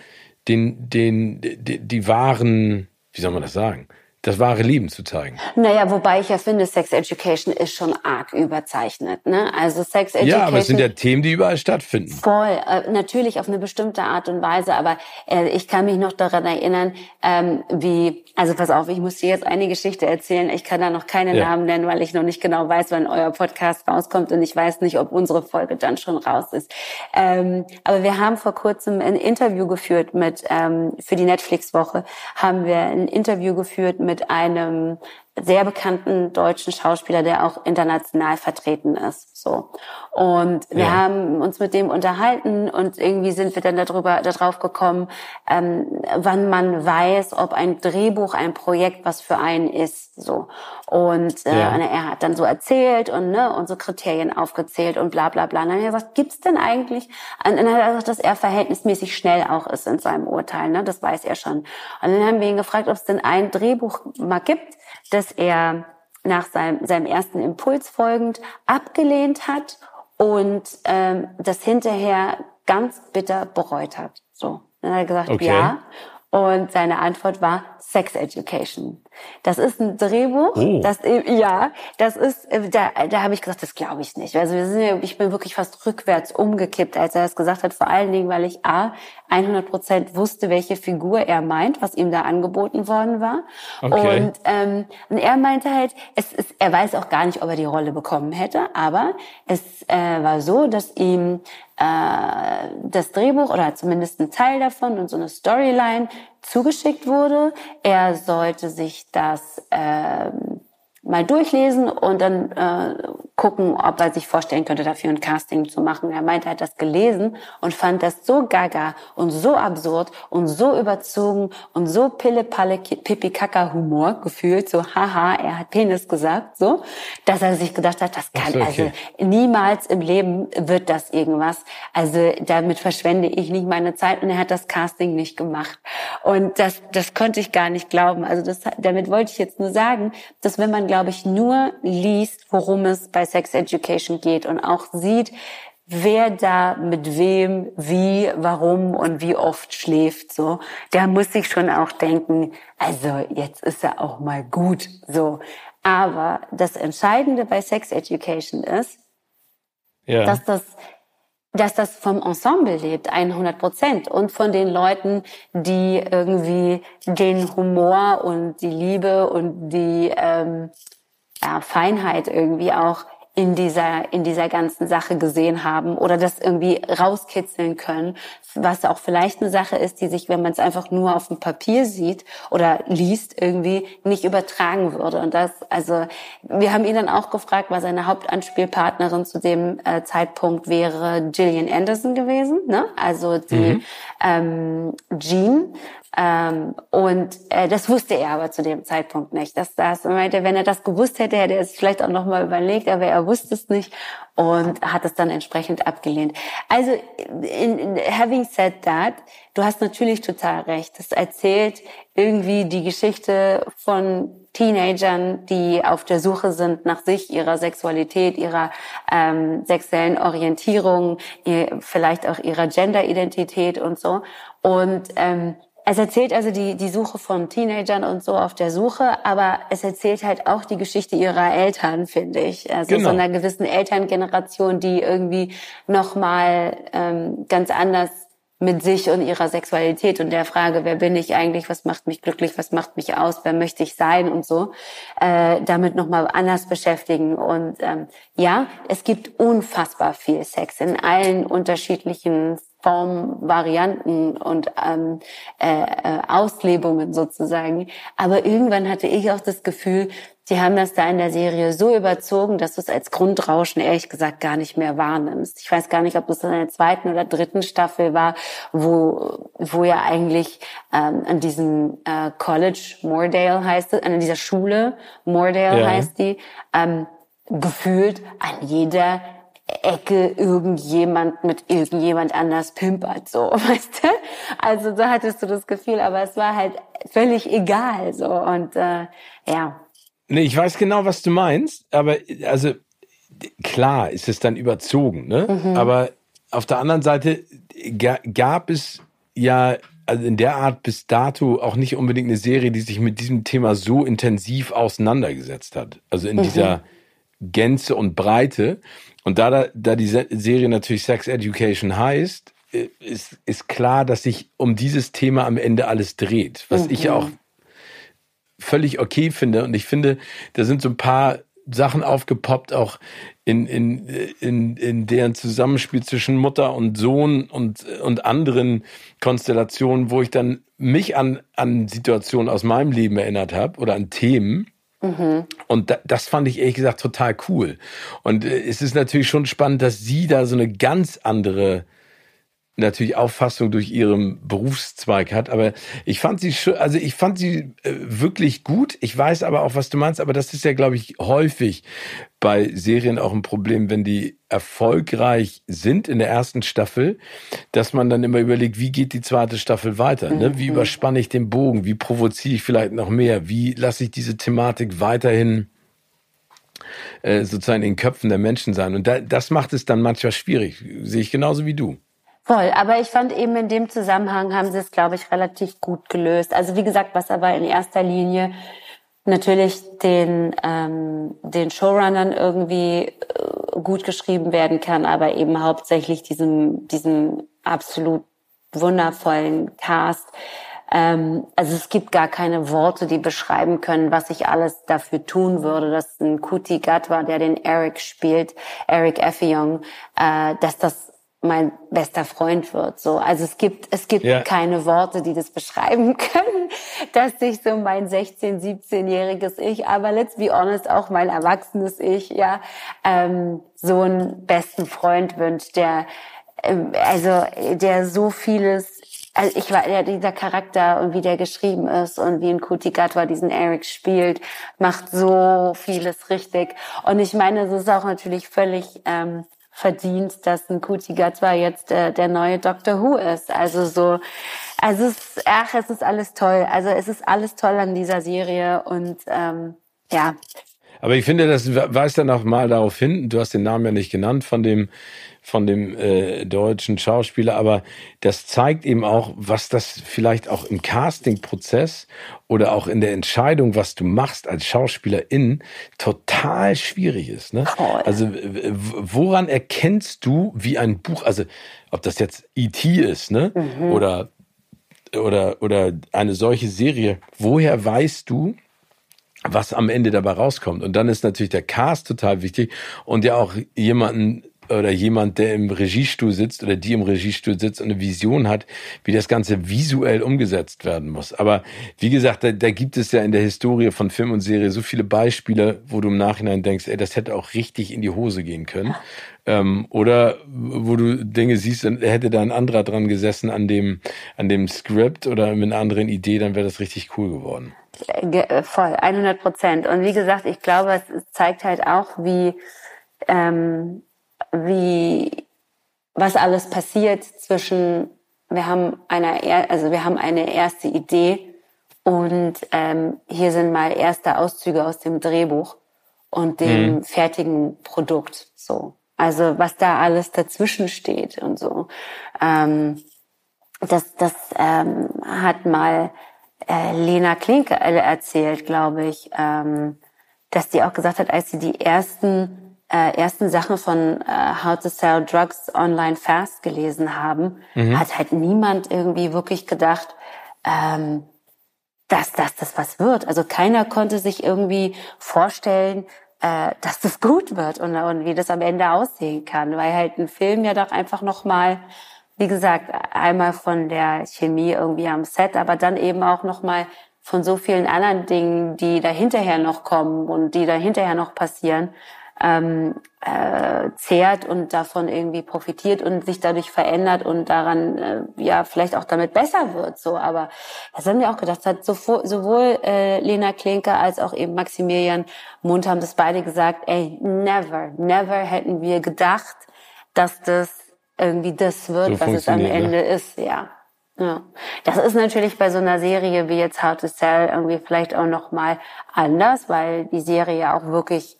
den, den, die, die wahren, wie soll man das sagen, das wahre Leben zu zeigen. Naja, wobei ich ja finde, Sex Education ist schon arg überzeichnet. Ne? Also Sex Education. Ja, aber es sind ja Themen, die überall stattfinden. Voll, äh, natürlich auf eine bestimmte Art und Weise. Aber äh, ich kann mich noch daran erinnern, ähm, wie, also pass auf, ich muss dir jetzt eine Geschichte erzählen. Ich kann da noch keine ja. Namen nennen, weil ich noch nicht genau weiß, wann euer Podcast rauskommt und ich weiß nicht, ob unsere Folge dann schon raus ist. Ähm, aber wir haben vor kurzem ein Interview geführt mit, ähm, für die Netflix-Woche haben wir ein Interview geführt mit einem sehr bekannten deutschen Schauspieler, der auch international vertreten ist. So. Und wir ja. haben uns mit dem unterhalten und irgendwie sind wir dann darüber, darauf gekommen, ähm, wann man weiß, ob ein Drehbuch, ein Projekt was für einen ist. So. Und äh, ja. er hat dann so erzählt und ne, unsere Kriterien aufgezählt und bla bla bla. Und dann hat er gesagt, gibt's denn eigentlich, und dann hat er gesagt, dass er verhältnismäßig schnell auch ist in seinem Urteil, ne? Das weiß er schon. Und dann haben wir ihn gefragt, ob es denn ein Drehbuch mal gibt, das er nach seinem, seinem ersten Impuls folgend abgelehnt hat und ähm, das hinterher ganz bitter bereut hat. So, dann hat er gesagt, okay. ja. Und seine Antwort war Sex Education. Das ist ein Drehbuch, Oh. das ja, das ist äh, da, da habe ich gesagt, das glaube ich nicht. Also wir sind ich bin wirklich fast rückwärts umgekippt, als er das gesagt hat. Vor allen Dingen, weil ich a 100 Prozent wusste, welche Figur er meint, was ihm da angeboten worden war. Okay. Und ähm, und er meinte halt, es ist, er weiß auch gar nicht, ob er die Rolle bekommen hätte, aber es äh, war so, dass ihm äh, das Drehbuch oder zumindest ein Teil davon und so eine Storyline zugeschickt wurde. Er sollte sich das ähm, mal durchlesen und dann äh, gucken, ob er sich vorstellen könnte, dafür ein Casting zu machen. Er meinte, er hat das gelesen und fand das so gaga und so absurd und so überzogen und so pille-palle Pipi-Kaka-Humor gefühlt, so haha, er hat Penis gesagt, so, dass er sich gedacht hat, das kann, so, okay. also niemals im Leben wird das irgendwas. Also damit verschwende ich nicht meine Zeit und er hat das Casting nicht gemacht. Und das, das konnte ich gar nicht glauben. Also das, damit wollte ich jetzt nur sagen, dass wenn man, glaube ich, nur liest, worum es bei Sex Education geht und auch sieht, wer da mit wem, wie, warum und wie oft schläft, so, der muss sich schon auch denken, also jetzt ist er auch mal gut, so. Aber das Entscheidende bei Sex Education ist, Ja. dass das dass das vom Ensemble lebt, 100 Prozent. Und von den Leuten, die irgendwie den Humor und die Liebe und die ähm, ja, Feinheit irgendwie auch in dieser, in dieser ganzen Sache gesehen haben oder das irgendwie rauskitzeln können, was auch vielleicht eine Sache ist, die sich, wenn man es einfach nur auf dem Papier sieht oder liest, irgendwie nicht übertragen würde. Und das, also, wir haben ihn dann auch gefragt, weil seine Hauptanspielpartnerin zu dem äh, Zeitpunkt wäre Gillian Anderson gewesen, ne? Also die ähm, Jean. Ähm, und äh, das wusste er aber zu dem Zeitpunkt nicht. Das, er meinte, wenn er das gewusst hätte, hätte er es vielleicht auch nochmal überlegt, aber er wusste es nicht und hat es dann entsprechend abgelehnt. Also, in, in, having said that, du hast natürlich total recht. Das erzählt irgendwie die Geschichte von Teenagern, die auf der Suche sind nach sich, ihrer Sexualität, ihrer ähm, sexuellen Orientierung, ihr, vielleicht auch ihrer Genderidentität und so. Und ähm, es erzählt also die, die Suche von Teenagern und so auf der Suche, aber es erzählt halt auch die Geschichte ihrer Eltern, finde ich. Also Genau. so einer gewissen Elterngeneration, die irgendwie nochmal ähm, ganz anders mit sich und ihrer Sexualität und der Frage, wer bin ich eigentlich, was macht mich glücklich, was macht mich aus, wer möchte ich sein und so, äh, damit nochmal anders beschäftigen. Und ähm, ja, es gibt unfassbar viel Sex in allen unterschiedlichen Formen, Varianten und ähm, äh, äh, Auslebungen sozusagen. Aber irgendwann hatte ich auch das Gefühl, die haben das da in der Serie so überzogen, dass du es als Grundrauschen ehrlich gesagt gar nicht mehr wahrnimmst. Ich weiß gar nicht, ob das in der zweiten oder dritten Staffel war, wo, wo ja eigentlich ähm, an diesem äh, College Moordale heißt es, an dieser Schule Moordale Ja. heißt die, ähm, gefühlt an jeder Ecke irgendjemand mit irgendjemand anders pimpert, so, weißt du? Also so hattest du das Gefühl, aber es war halt völlig egal, so und äh, ja. Nee, ich weiß genau, was du meinst, aber also klar ist es dann überzogen, ne? Aber auf der anderen Seite ga, gab es ja also in der Art bis dato auch nicht unbedingt eine Serie, die sich mit diesem Thema so intensiv auseinandergesetzt hat. Also in dieser Gänze und Breite. Und da, da, da die Se- Serie natürlich Sex Education heißt, äh, ist, ist klar, dass sich um dieses Thema am Ende alles dreht. Was ich ja auch völlig okay finde. Und ich finde, da sind so ein paar Sachen aufgepoppt, auch in, in, in, in deren Zusammenspiel zwischen Mutter und Sohn und, und anderen Konstellationen, wo ich dann mich an, an Situationen aus meinem Leben erinnert habe oder an Themen. Und da, das fand ich ehrlich gesagt total cool. Und äh, es ist natürlich schon spannend, dass sie da so eine ganz andere natürlich Auffassung durch ihren Berufszweig hat, aber ich fand sie schon, also ich fand sie äh, wirklich gut. Ich weiß aber auch, was du meinst, aber das ist ja, glaube ich, häufig bei Serien auch ein Problem, wenn die erfolgreich sind in der ersten Staffel, dass man dann immer überlegt, wie geht die zweite Staffel weiter? Ne? Wie überspanne ich den Bogen? Wie provoziere ich vielleicht noch mehr? Wie lasse ich diese Thematik weiterhin äh, sozusagen in den Köpfen der Menschen sein? Und da, das macht es dann manchmal schwierig. Sehe ich genauso wie du. Voll, aber ich fand eben in dem Zusammenhang haben sie es, glaube ich, relativ gut gelöst. Also wie gesagt, was aber in erster Linie natürlich den, ähm, den Showrunnern irgendwie äh, gut geschrieben werden kann, aber eben hauptsächlich diesem, diesem absolut wundervollen Cast. Ähm, also es gibt gar keine Worte, die beschreiben können, was ich alles dafür tun würde, dass ein Kuti Gatwa, der den Eric spielt, Eric Effiong, äh, dass das mein bester Freund wird. So, also es gibt es gibt ja. keine Worte, die das beschreiben können, dass sich so mein 16, 17-jähriges Ich, aber let's be honest auch mein erwachsenes Ich, ja, ähm, so einen besten Freund wünscht, der ähm, also der so vieles also ich war ja dieser Charakter und wie der geschrieben ist und wie ein Kuti Gatwa diesen Eric spielt, macht so vieles richtig. Und ich meine, es ist auch natürlich völlig ähm, verdient, dass ein Kuti Gatwa jetzt äh, der neue Doctor Who ist. Also so, also es, ach, es ist alles toll. Also es ist alles toll an dieser Serie und ähm, ja. Aber ich finde, das weist dann auch mal darauf hin, du hast den Namen ja nicht genannt von dem von dem äh, deutschen Schauspieler, aber das zeigt eben auch, was das vielleicht auch im Casting-Prozess oder auch in der Entscheidung, was du machst als Schauspielerin, total schwierig ist. Ne? Also woran erkennst du, wie ein Buch, also ob das jetzt E.T. ist, ne? Mhm. Oder oder oder eine solche Serie, woher weißt du, was am Ende dabei rauskommt. Und dann ist natürlich der Cast total wichtig und ja auch jemanden oder jemand, der im Regiestuhl sitzt oder die im Regiestuhl sitzt und eine Vision hat, wie das Ganze visuell umgesetzt werden muss. Aber wie gesagt, da, da gibt es ja in der Historie von Film und Serie so viele Beispiele, wo du im Nachhinein denkst, ey, das hätte auch richtig in die Hose gehen können. Ähm, oder wo du Dinge siehst, dann hätte da ein anderer dran gesessen an dem, an dem Skript oder mit einer anderen Idee, dann wäre das richtig cool geworden. Äh, voll, 100 Prozent. Und wie gesagt, ich glaube, es zeigt halt auch, wie ähm, wie, was alles passiert zwischen, wir haben eine, also wir haben eine erste Idee und ähm, hier sind mal erste Auszüge aus dem Drehbuch und dem mhm. fertigen Produkt, so. Also was da alles dazwischen steht und so. Ähm, das das ähm, hat mal äh, Lena Klinke erzählt, glaube ich, ähm, dass die auch gesagt hat, als sie die ersten äh, ersten Sachen von äh, How to Sell Drugs Online Fast gelesen haben, mhm. hat halt niemand irgendwie wirklich gedacht, ähm, dass, dass das was wird. Also keiner konnte sich irgendwie vorstellen, äh, dass das gut wird und, und wie das am Ende aussehen kann, weil halt ein Film ja doch einfach noch mal wie gesagt, einmal von der Chemie irgendwie am Set, aber dann eben auch noch mal von so vielen anderen Dingen, die da hinterher noch kommen und die da hinterher noch passieren, ähm, äh, zehrt und davon irgendwie profitiert und sich dadurch verändert und daran äh, ja vielleicht auch damit besser wird. So, aber das haben wir auch gedacht. Hat sowohl, sowohl äh, Lena Klinke als auch eben Maximilian Mund haben das beide gesagt. Ey, never, never hätten wir gedacht, dass das irgendwie das wird, so was es am ne? Ende ne? ist. Ja. Ja, das ist natürlich bei so einer Serie wie jetzt How to Sell irgendwie vielleicht auch noch mal anders, weil die Serie ja auch wirklich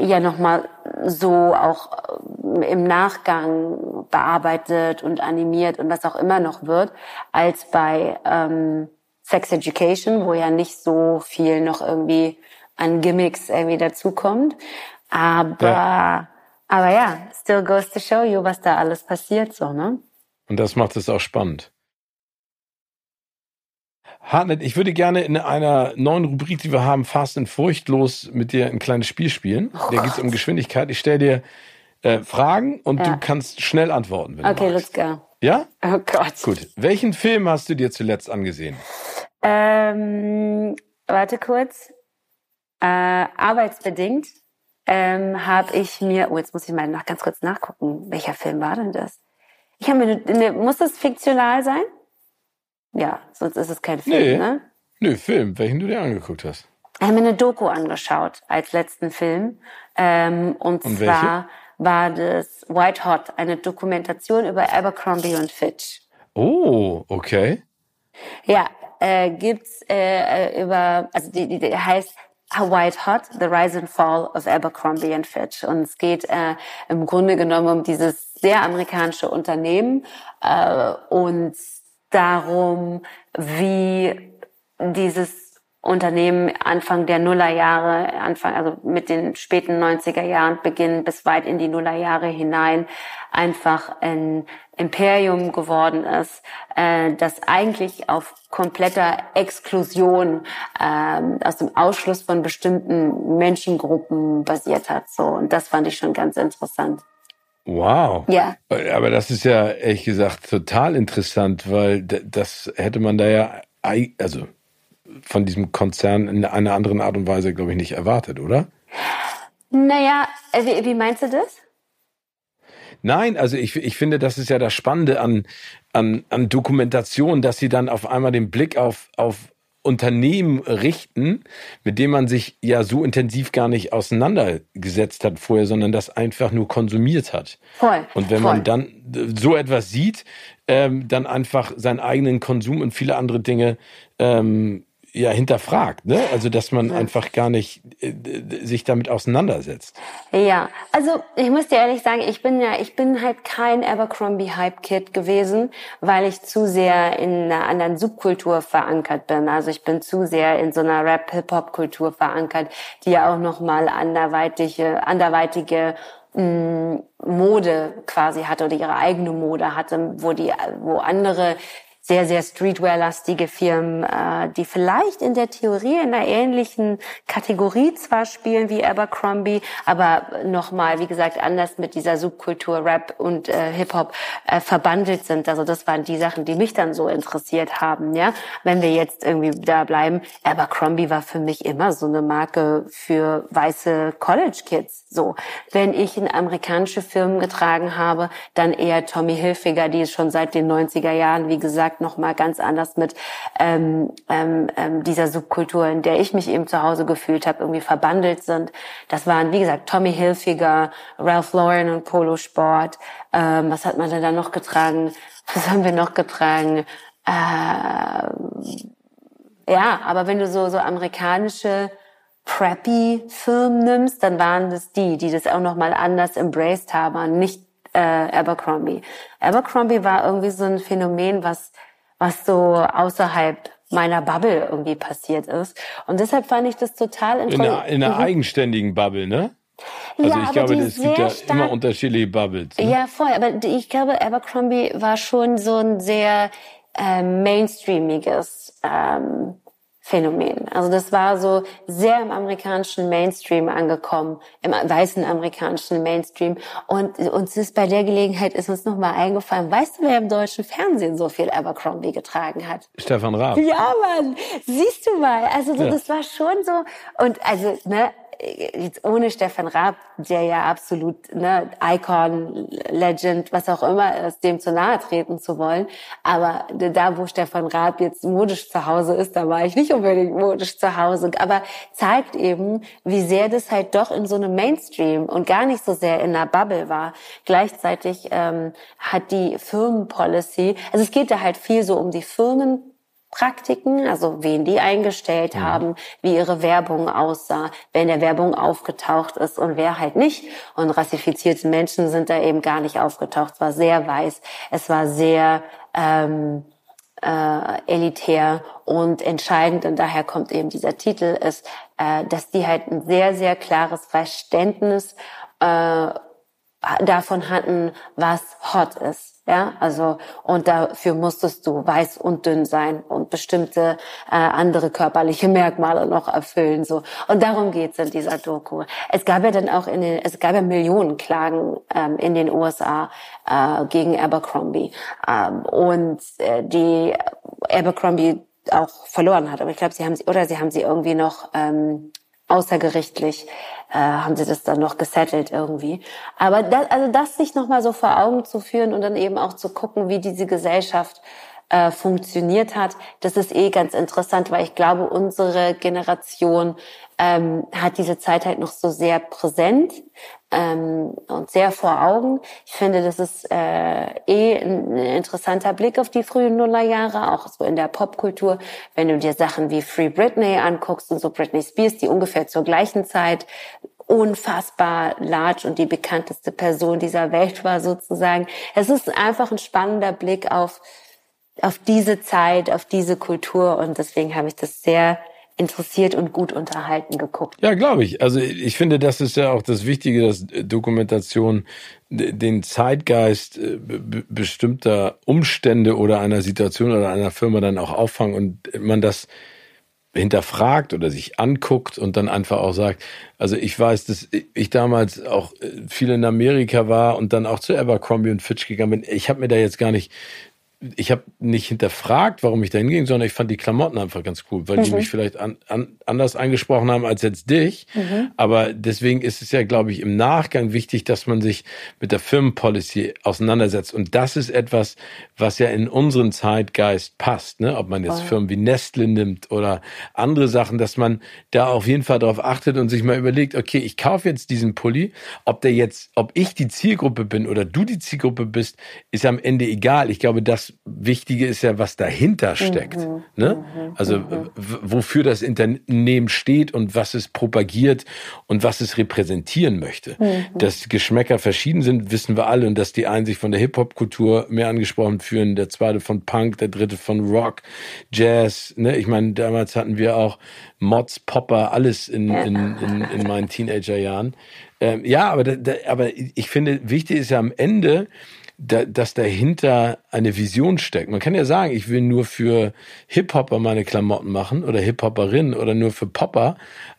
ja nochmal so auch äh, im Nachgang bearbeitet und animiert und was auch immer noch wird, als bei ähm, Sex Education, wo ja nicht so viel noch irgendwie an Gimmicks irgendwie dazukommt. Aber, ja. aber ja, still goes to show you, was da alles passiert, so, ne? Und das macht es auch spannend. Hartnett, ich würde gerne in einer neuen Rubrik, die wir haben, Fast und Furchtlos, mit dir ein kleines Spiel spielen. Oh da geht es um Geschwindigkeit. Ich stelle dir äh, Fragen und ja. du kannst schnell antworten. Wenn okay, let's go. Ja? Oh Gott. Gut. Welchen Film hast du dir zuletzt angesehen? Ähm, warte kurz. Äh, arbeitsbedingt ähm, habe ich mir, oh, jetzt muss ich mal nach, ganz kurz nachgucken. Welcher Film war denn das? Ich habe mir, eine, muss das fiktional sein? Ja, sonst ist es kein Film, nee. ne? Nö, Film, welchen du dir angeguckt hast. Ich habe mir eine Doku angeschaut als letzten Film. Ähm, und, und zwar war das White Hot, eine Dokumentation über Abercrombie und Fitch. Oh, okay. Ja, äh, gibt's äh, äh über, also die, die, die heißt White Hot, The Rise and Fall of Abercrombie and Fitch. Und es geht äh, im Grunde genommen um dieses sehr amerikanische Unternehmen äh, und darum, wie dieses Unternehmen Anfang der Nullerjahre, Anfang, also mit den späten 90er Jahren beginnen bis weit in die Nullerjahre hinein einfach ein Imperium geworden ist, äh, das eigentlich auf kompletter Exklusion, äh, aus dem Ausschluss von bestimmten Menschengruppen basiert hat. So und das fand ich schon ganz interessant. Wow. Ja. Aber das ist ja ehrlich gesagt total interessant, weil das hätte man da ja, also von diesem Konzern in einer anderen Art und Weise, glaube ich, nicht erwartet, oder? Naja, äh, wie, wie meinst du das? Nein, also ich, ich finde, das ist ja das Spannende an, an, an Dokumentation, dass sie dann auf einmal den Blick auf, auf Unternehmen richten, mit dem man sich ja so intensiv gar nicht auseinandergesetzt hat vorher, sondern das einfach nur konsumiert hat. Voll. Und wenn voll. man dann so etwas sieht, ähm, dann einfach seinen eigenen Konsum und viele andere Dinge ähm, ja hinterfragt, ne? Also dass man ja. einfach gar nicht äh, sich damit auseinandersetzt. Ja, also ich muss dir ehrlich sagen, ich bin ja, ich bin halt kein Abercrombie Hype Kid gewesen, weil ich zu sehr in einer anderen Subkultur verankert bin. Also ich bin zu sehr in so einer Rap Hip Hop Kultur verankert, die ja auch noch mal anderweitige, anderweitige mm, Mode quasi hatte oder ihre eigene Mode hatte, wo die, wo andere sehr, sehr Streetwear-lastige Firmen, äh, die vielleicht in der Theorie in einer ähnlichen Kategorie zwar spielen wie Abercrombie, aber nochmal, wie gesagt, anders mit dieser Subkultur Rap und äh, Hip-Hop äh, verbandelt sind. Also das waren die Sachen, die mich dann so interessiert haben. Ja, Wenn wir jetzt irgendwie da bleiben, Abercrombie war für mich immer so eine Marke für weiße College-Kids. So, wenn ich in amerikanische Firmen getragen habe, dann eher Tommy Hilfiger, die ist schon seit den 90er Jahren, wie gesagt, gesagt, nochmal ganz anders mit ähm, ähm, ähm, dieser Subkultur, in der ich mich eben zu Hause gefühlt habe, irgendwie verbandelt sind. Das waren, wie gesagt, Tommy Hilfiger, Ralph Lauren und Polo Sport. Ähm, was hat man denn da noch getragen? Was haben wir noch getragen? Äh, ja, aber wenn du so, so amerikanische preppy Firmen nimmst, dann waren das die, die das auch nochmal anders embraced haben, nicht äh, Abercrombie. Abercrombie war irgendwie so ein Phänomen, was, was so außerhalb meiner Bubble irgendwie passiert ist. Und deshalb fand ich das total interessant. In einer, in einer eigenständigen Bubble, ne? Also ja, ich glaube, es gibt ja immer unterschiedliche Bubbles. Ne? Ja, voll. Aber ich glaube, Abercrombie war schon so ein sehr äh, mainstreamiges ähm, Phänomen. Also das war so sehr im amerikanischen Mainstream angekommen, im weißen amerikanischen Mainstream. Und uns ist bei der Gelegenheit ist uns nochmal eingefallen, weißt du, wer im deutschen Fernsehen so viel Abercrombie getragen hat? Stefan Raab. Ja, Mann, siehst du mal. Also so, ja. das war schon so. Und also, ne, jetzt ohne Stefan Raab, der ja absolut ne, Icon, Legend, was auch immer ist, dem zu nahe treten zu wollen. Aber da, wo Stefan Raab jetzt modisch zu Hause ist, da war ich nicht unbedingt modisch zu Hause. Aber zeigt eben, wie sehr das halt doch in so einem Mainstream und gar nicht so sehr in einer Bubble war. Gleichzeitig ähm, hat die Firmenpolicy, also es geht da halt viel so um die Firmen Praktiken, also wen die eingestellt mhm. haben, wie ihre Werbung aussah, wer in der Werbung aufgetaucht ist und wer halt nicht. Und rassifizierte Menschen sind da eben gar nicht aufgetaucht. Es war sehr weiß, es war sehr ähm, äh, elitär und entscheidend, und daher kommt eben dieser Titel, ist, äh, dass die halt ein sehr, sehr klares Verständnis äh, davon hatten, was hot ist. Ja, also und dafür musstest du weiß und dünn sein und bestimmte äh, andere körperliche Merkmale noch erfüllen so. Und darum geht's in dieser Doku. Es gab ja dann auch in den, es gab ja Millionen Klagen ähm, in den USA äh, gegen Abercrombie ähm, und äh, die Abercrombie auch verloren hat. Aber ich glaube, sie haben sie oder sie haben sie irgendwie noch ähm, außergerichtlich äh, haben sie das dann noch gesettelt irgendwie. Aber das, also das sich nochmal so vor Augen zu führen und dann eben auch zu gucken, wie diese Gesellschaft äh, funktioniert hat, das ist eh ganz interessant, weil ich glaube, unsere Generation ähm, hat diese Zeit halt noch so sehr präsent ähm, und sehr vor Augen. Ich finde, das ist äh, eh ein interessanter Blick auf die frühen Nullerjahre, auch so in der Popkultur. Wenn du dir Sachen wie Free Britney anguckst und so Britney Spears, die ungefähr zur gleichen Zeit unfassbar large und die bekannteste Person dieser Welt war sozusagen. Es ist einfach ein spannender Blick auf, auf diese Zeit, auf diese Kultur und deswegen habe ich das sehr interessiert und gut unterhalten geguckt. Ja, glaube ich. Also ich finde, das ist ja auch das Wichtige, dass Dokumentation den Zeitgeist äh, bestimmter Umstände oder einer Situation oder einer Firma dann auch auffangen und man das hinterfragt oder sich anguckt und dann einfach auch sagt, also ich weiß, dass ich damals auch äh, viel in Amerika war und dann auch zu Abercrombie und Fitch gegangen bin. Ich habe mir da jetzt gar nicht ich habe nicht hinterfragt, warum ich da hinging, sondern ich fand die Klamotten einfach ganz cool, weil mhm. die mich vielleicht an, an, anders angesprochen haben als jetzt dich. Mhm. Aber deswegen ist es ja, glaube ich, im Nachgang wichtig, dass man sich mit der Firmenpolicy auseinandersetzt. Und das ist etwas, was ja in unseren Zeitgeist passt. Ne? Ob man jetzt oh. Firmen wie Nestle nimmt oder andere Sachen, dass man da auf jeden Fall darauf achtet und sich mal überlegt, okay, ich kaufe jetzt diesen Pulli, ob der jetzt, ob ich die Zielgruppe bin oder du die Zielgruppe bist, ist am Ende egal. Ich glaube, das Wichtige ist ja, was dahinter steckt. Mhm. Ne? Mhm. Also mhm. wofür das Unternehmen steht und was es propagiert und was es repräsentieren möchte. Mhm. Dass Geschmäcker verschieden sind, wissen wir alle und dass die einen sich von der Hip-Hop-Kultur mehr angesprochen fühlen, der zweite von Punk, der dritte von Rock, Jazz. Ne? Ich meine, damals hatten wir auch Mods, Popper, alles in, in, in, in meinen Teenagerjahren. Ähm, ja, aber, da, aber ich finde, wichtig ist ja am Ende, da, dass dahinter eine Vision steckt. Man kann ja sagen, ich will nur für Hip-Hopper meine Klamotten machen oder Hip-Hopperinnen oder nur für Popper,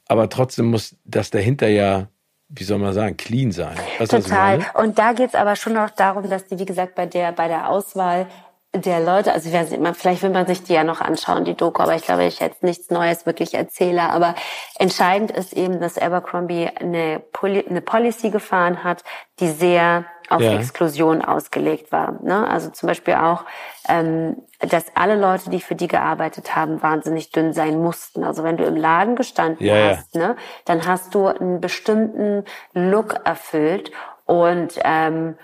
aber trotzdem muss das dahinter ja wie soll man sagen, clean sein. Weißt Total. Und da geht's aber schon auch darum, dass die, wie gesagt, bei der, bei der Auswahl der Leute, also vielleicht will man sich die ja noch anschauen, die Doku, aber ich glaube, ich jetzt nichts Neues wirklich erzähle. Aber entscheidend ist eben, dass Abercrombie eine, Poli eine Policy gefahren hat, die sehr auf ja. Exklusion ausgelegt war. Ne? Also zum Beispiel auch, ähm, dass alle Leute, die für die gearbeitet haben, wahnsinnig dünn sein mussten. Also wenn du im Laden gestanden ja, hast. Ne, dann hast du einen bestimmten Look erfüllt und ähm,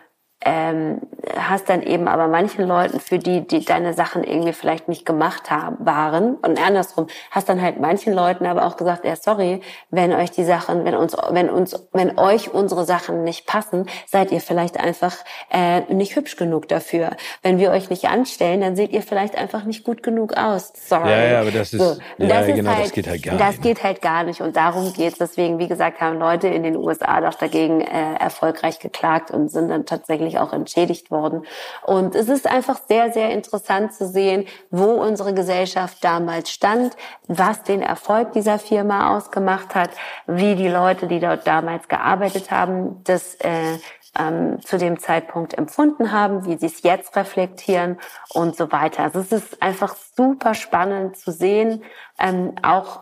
ähm, hast dann eben aber manchen Leuten, für die, die deine Sachen irgendwie vielleicht nicht gemacht haben, waren und andersrum, hast dann halt manchen Leuten aber auch gesagt, ja sorry, wenn euch die Sachen, wenn uns, wenn uns, wenn euch unsere Sachen nicht passen, seid ihr vielleicht einfach äh, nicht hübsch genug dafür. Wenn wir euch nicht anstellen, dann seht ihr vielleicht einfach nicht gut genug aus. Sorry. Ja, ja, aber das ist, so. ja, das ist genau, halt, das geht halt gar nicht. Das geht halt gar nicht und darum geht's. Deswegen, wie gesagt, haben Leute in den USA doch dagegen äh, erfolgreich geklagt und sind dann tatsächlich tatsächlich auch entschädigt worden. Und es ist einfach sehr, sehr interessant zu sehen, wo unsere Gesellschaft damals stand, was den Erfolg dieser Firma ausgemacht hat, wie die Leute, die dort damals gearbeitet haben, das äh, ähm, zu dem Zeitpunkt empfunden haben, wie sie es jetzt reflektieren und so weiter. Also es ist einfach super spannend zu sehen, ähm, auch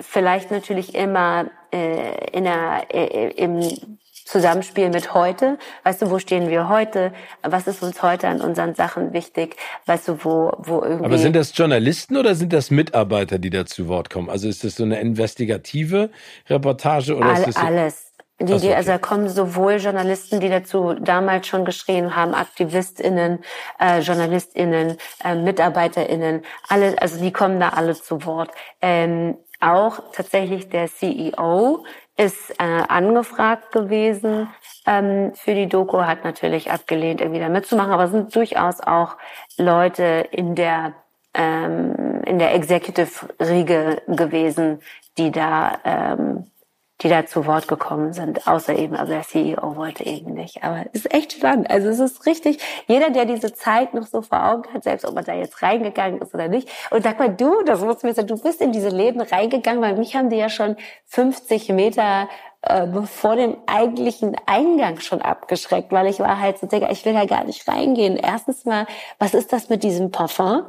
vielleicht natürlich immer äh, in der, äh, im Zusammenspiel mit heute. Weißt du, wo stehen wir heute? Was ist uns heute an unseren Sachen wichtig? Weißt du, wo, wo irgendwie. Aber sind das Journalisten oder sind das Mitarbeiter, die da zu Wort kommen? Also ist das so eine investigative Reportage oder All, ist das so alles? Die, die, also da kommen sowohl Journalisten, die dazu damals schon geschrien haben, AktivistInnen, äh, JournalistInnen, äh, MitarbeiterInnen, alle, also die kommen da alle zu Wort. Ähm, auch tatsächlich der CEO ist äh, angefragt gewesen. Ähm, für die Doku, hat natürlich abgelehnt, irgendwie da mitzumachen, aber sind durchaus auch Leute in der ähm, in der Executive-Riege gewesen, die da ähm, die da zu Wort gekommen sind, außer eben, also der CEO wollte eben nicht. Aber es ist echt spannend. Also es ist richtig, jeder, der diese Zeit noch so vor Augen hat, selbst ob man da jetzt reingegangen ist oder nicht. Und sag mal, du, das muss mir sagen, du bist in diese Läden reingegangen, weil mich haben die ja schon 50 Meter äh, vor dem eigentlichen Eingang schon abgeschreckt, weil ich war halt so, Digga, ich will da gar nicht reingehen. Erstens mal, was ist das mit diesem Parfum?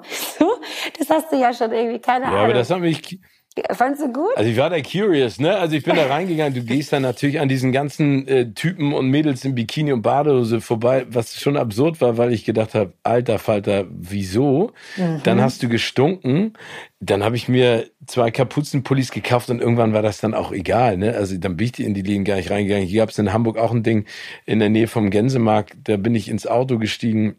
das hast du ja schon irgendwie keine ja, Ahnung. Ja, aber das hat mich Fandst du gut? Also ich war da curious, ne? Also ich bin da reingegangen. Du gehst dann natürlich an diesen ganzen äh, Typen und Mädels in Bikini und Badehose vorbei, was schon absurd war, weil ich gedacht habe, alter Falter, wieso? Mhm. Dann hast du gestunken. Dann habe ich mir zwei Kapuzenpullis gekauft und irgendwann war das dann auch egal, ne? Also dann bin ich in die Läden gar nicht reingegangen. Hier gab es in Hamburg auch ein Ding in der Nähe vom Gänsemarkt. Da bin ich ins Auto gestiegen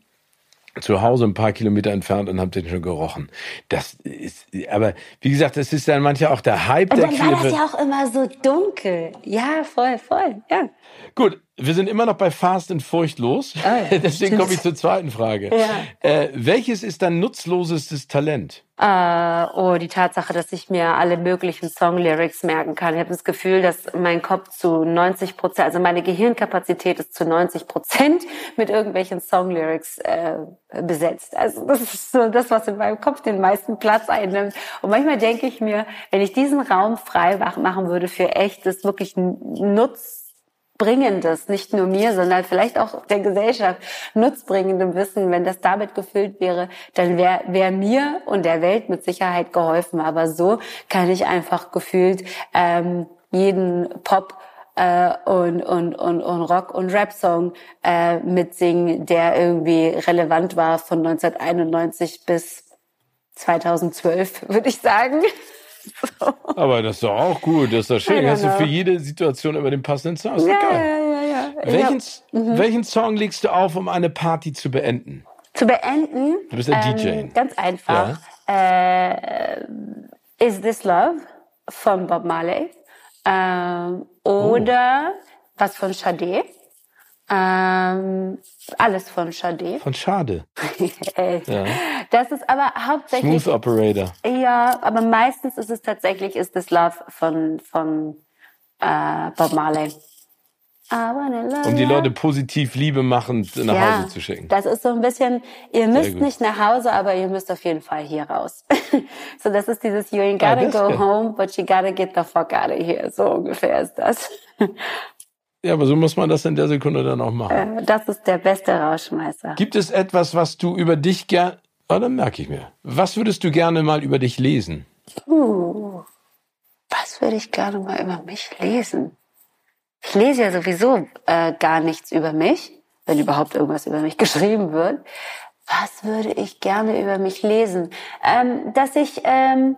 zu Hause ein paar Kilometer entfernt und habe den schon gerochen. Das ist, aber wie gesagt, das ist dann manchmal auch der Hype Und der dann war das ja auch immer so dunkel. Ja, voll, voll, ja. Gut, wir sind immer noch bei Fast und Furchtlos. Ah, ja, Deswegen komme ich zur zweiten Frage. Ja. Äh, welches ist dein nutzlosestes Talent? Äh, oh, die Tatsache, dass ich mir alle möglichen Songlyrics merken kann. Ich habe das Gefühl, dass mein Kopf zu 90 Prozent, also meine Gehirnkapazität ist zu 90 Prozent mit irgendwelchen Songlyrics äh, besetzt. Also das ist so das, was in meinem Kopf den meisten Platz einnimmt. Und manchmal denke ich mir, wenn ich diesen Raum frei mach- machen würde für echtes, wirklich nutzbringendes, nicht nur mir, sondern vielleicht auch der Gesellschaft nutzbringendem Wissen, wenn das damit gefüllt wäre, dann wäre wär mir und der Welt mit Sicherheit geholfen. Aber so kann ich einfach gefühlt ähm, jeden Pop äh, und, und, und, und Rock- und Rap-Song äh, mitsingen, der irgendwie relevant war von 1991 bis 2012, würde ich sagen. So. Aber das ist doch auch gut, das ist doch schön. Hast du know. für jede Situation immer den passenden Song. Ist Ja, geil. ja, ja, ja. Welchen, hab- mhm. welchen Song legst du auf, um eine Party zu beenden? Zu beenden. Du bist ein ähm, DJ. Ganz einfach. Äh, Is This Love von Bob Marley. Ähm, oder was von Sade. Ähm, alles von Sade. Von Schade. Ey. Ja. Das ist aber hauptsächlich. Smooth Operator. Ja, aber meistens ist es tatsächlich Is This Love von, von äh, Bob Marley. Um die. Leute positiv Liebe machend nach ja, Hause zu schicken. Das ist so ein bisschen, ihr müsst nicht nach Hause, aber ihr müsst auf jeden Fall hier raus. so, das ist dieses You ain't Ah, gotta das go ja. home, but you gotta get the fuck out of here. So ungefähr ist das. Ja, aber so muss man das in der Sekunde dann auch machen. Äh, das ist der beste Rauschmeißer. Gibt es etwas, was du über dich gern... Oh, dann merke ich mir. Was würdest du gerne mal über dich lesen? Uh, was würde ich gerne mal über mich lesen? Ich lese ja sowieso äh, gar nichts über mich, wenn überhaupt irgendwas über mich geschrieben wird. Was würde ich gerne über mich lesen? Ähm, dass ich ähm,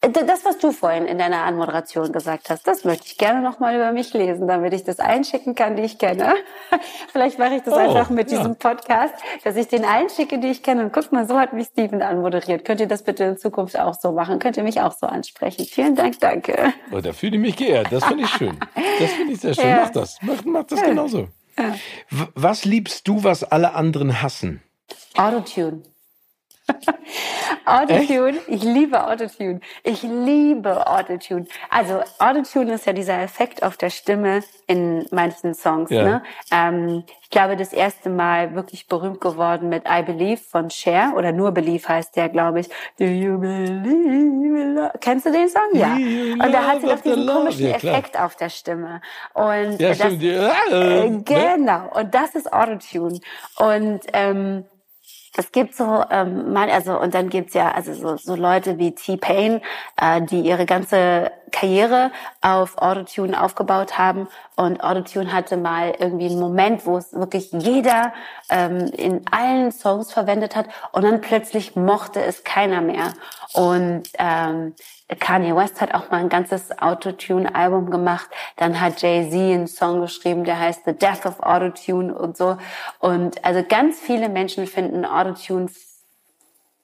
das, was du vorhin in deiner Anmoderation gesagt hast, das möchte ich gerne noch mal über mich lesen, damit ich das einschicken kann, die ich kenne. Vielleicht mache ich das Oh, einfach mit ja. diesem Podcast, dass ich den einschicke, die ich kenne. Und guck mal, so hat mich Steven anmoderiert. Könnt ihr das bitte in Zukunft auch so machen? Könnt ihr mich auch so ansprechen? Vielen Dank, danke. Oh, da fühle ich mich geehrt. Das finde ich schön. Das finde ich sehr schön. Ja. Mach das. Mach, mach das genauso. W was liebst du, was alle anderen hassen? Autotune. Autotune, ich liebe Autotune. Ich liebe Autotune. Also Autotune ist ja dieser Effekt auf der Stimme in manchen Songs. Ja. Ne? Ähm, ich glaube, das erste Mal wirklich berühmt geworden mit I Believe von Cher oder nur Believe heißt der, glaube ich. Do you believe? Kennst du den Song? Ja. Und da hat sie doch diesen komischen Ja. Effekt auf der Stimme. Und Ja, das, stimmt. Äh, äh, ne? genau. Und das ist Autotune. Und ähm, es gibt so, ähm, also und dann gibt's ja also so, so Leute wie T-Pain, äh, die ihre ganze Karriere auf Autotune aufgebaut haben und Autotune hatte mal irgendwie einen Moment, wo es wirklich jeder ähm, in allen Songs verwendet hat und dann plötzlich mochte es keiner mehr und ähm, Kanye West hat auch mal ein ganzes Autotune-Album gemacht. Dann hat Jay-Z einen Song geschrieben, der heißt The Death of Autotune und so. Und also ganz viele Menschen finden Autotune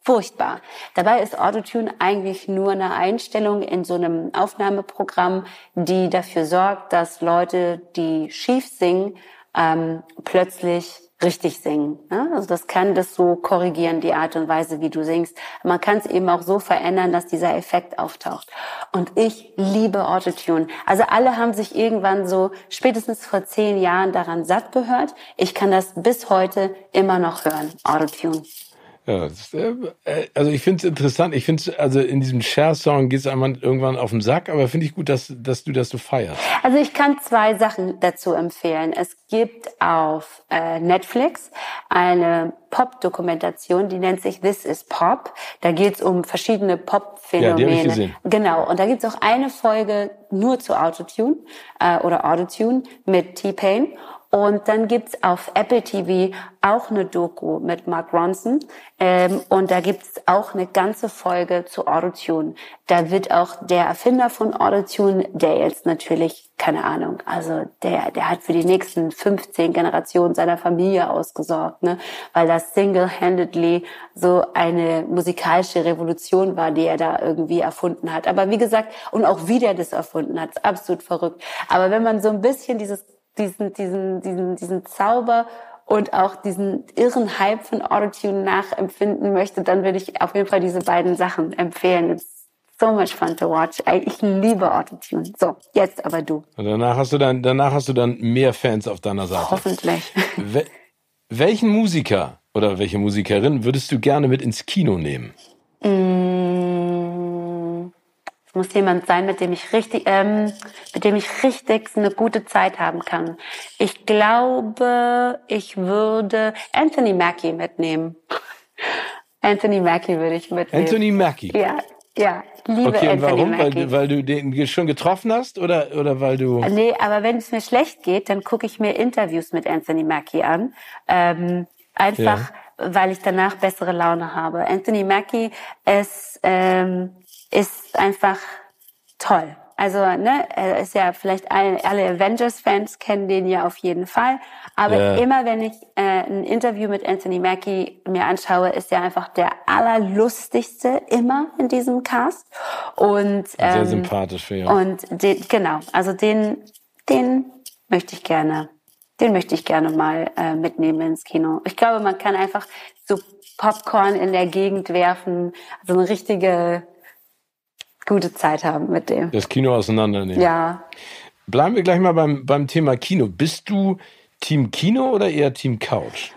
furchtbar. Dabei ist Autotune eigentlich nur eine Einstellung in so einem Aufnahmeprogramm, die dafür sorgt, dass Leute, die schief singen, ähm, plötzlich richtig singen. Ne? Also das kann das so korrigieren, die Art und Weise, wie du singst. Man kann es eben auch so verändern, dass dieser Effekt auftaucht. Und ich liebe Autotune. Also alle haben sich irgendwann so spätestens vor zehn Jahren daran satt gehört. Ich kann das bis heute immer noch hören, Autotune. Ja, das, äh, äh, also ich finde es interessant. Ich finde also in diesem Share-Song geht es einmal irgendwann auf den Sack, aber finde ich gut, dass, dass du das so feierst. Also ich kann zwei Sachen dazu empfehlen. Es gibt auf äh, Netflix eine Pop-Dokumentation, die nennt sich This is Pop. Da geht es um verschiedene Ja, die Pop-Phänomene. ich gesehen. Genau. Und da gibt es auch eine Folge nur zu Autotune äh, oder Autotune mit T-Pain. Und dann gibt's auf Apple TV auch eine Doku mit Mark Ronson. Ähm, und da gibt's auch eine ganze Folge zu Autotune. Da wird auch der Erfinder von Autotune, der jetzt natürlich, keine Ahnung, also der, der hat für die nächsten 15 Generationen seiner Familie ausgesorgt, ne? weil das single-handedly so eine musikalische Revolution war, die er da irgendwie erfunden hat. Aber wie gesagt, und auch wie der das erfunden hat, ist absolut verrückt. Aber wenn man so ein bisschen dieses diesen, diesen, diesen, diesen Zauber und auch diesen irren Hype von Autotune nachempfinden möchte, dann würde ich auf jeden Fall diese beiden Sachen empfehlen. It's so much fun to watch. Ich liebe Autotune. So, jetzt aber du. Und danach hast du dann, danach hast du dann mehr Fans auf deiner Seite. Hoffentlich. Wel welchen Musiker oder welche Musikerin würdest du gerne mit ins Kino nehmen? Mm, es muss jemand sein, mit dem ich richtig, ähm, mit dem ich richtig eine gute Zeit haben kann. Ich glaube, ich würde Anthony Mackie mitnehmen. Anthony Mackie würde ich mitnehmen. Anthony Mackie? Ja, ja. Liebe Okay, und Anthony warum? Mackie. Weil, weil du den schon getroffen hast oder, oder weil du. Nee, aber wenn es mir schlecht geht, dann gucke ich mir Interviews mit Anthony Mackie an. Ähm, einfach, weil ich danach bessere Laune habe. Anthony Mackie ist, ähm, ist einfach toll. Also, ne, er ist ja vielleicht alle, alle Avengers-Fans kennen den ja auf jeden Fall. Aber Ja. immer wenn ich äh, ein Interview mit Anthony Mackie mir anschaue, ist er einfach der allerlustigste immer in diesem Cast. Und Sehr ähm, sympathisch für ihn. und den, genau, also den, den möchte ich gerne, den möchte ich gerne mal äh, mitnehmen ins Kino. Ich glaube, man kann einfach so Popcorn in der Gegend werfen, also eine richtige gute Zeit haben mit dem. Das Kino auseinandernehmen. Ja, Bleiben wir gleich mal beim, beim Thema Kino. Bist du Team Kino oder eher Team Couch?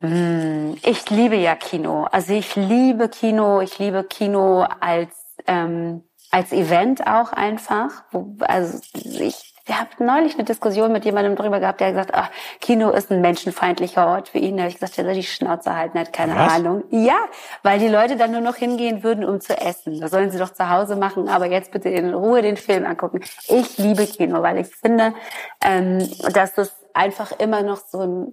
ich liebe ja Kino. Also ich liebe Kino, ich liebe Kino als ähm, als Event auch einfach. Also ich wir haben neulich eine Diskussion mit jemandem drüber gehabt, der gesagt, ach, Kino ist ein menschenfeindlicher Ort für ihn. Da habe ich gesagt, der soll die Schnauze halten, hat keine Was? Ahnung. Ja, weil die Leute dann nur noch hingehen würden, um zu essen. Das sollen sie doch zu Hause machen, aber jetzt bitte in Ruhe den Film angucken. Ich liebe Kino, weil ich finde, ähm, dass das einfach immer noch so ein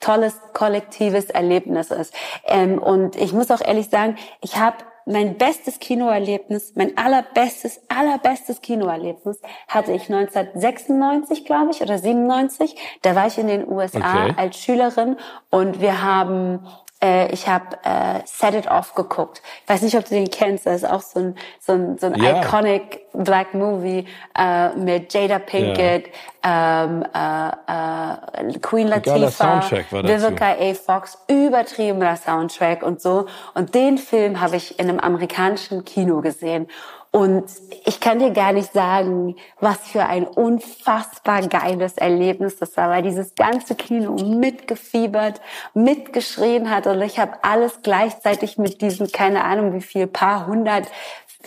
tolles kollektives Erlebnis ist. Ähm, und ich muss auch ehrlich sagen, ich habe mein bestes Kinoerlebnis, mein allerbestes, allerbestes Kinoerlebnis hatte ich 1996, glaube ich, oder 97. Da war ich in den USA Okay. als Schülerin und wir haben äh, ich habe äh, Set It Off geguckt. Ich weiß nicht, ob du den kennst. Das ist auch so ein so ein, so ein Ja. iconic Black Movie äh, mit Jada Pinkett, ähm, äh, äh, Queen Latifah. Vivica A. Fox, übertriebener Soundtrack und so. Und den Film habe ich in einem amerikanischen Kino gesehen. Und ich kann dir gar nicht sagen, was für ein unfassbar geiles Erlebnis das war, weil dieses ganze Kino mitgefiebert, mitgeschrien hat und ich habe alles gleichzeitig mit diesen, keine Ahnung wie viel, paar hundert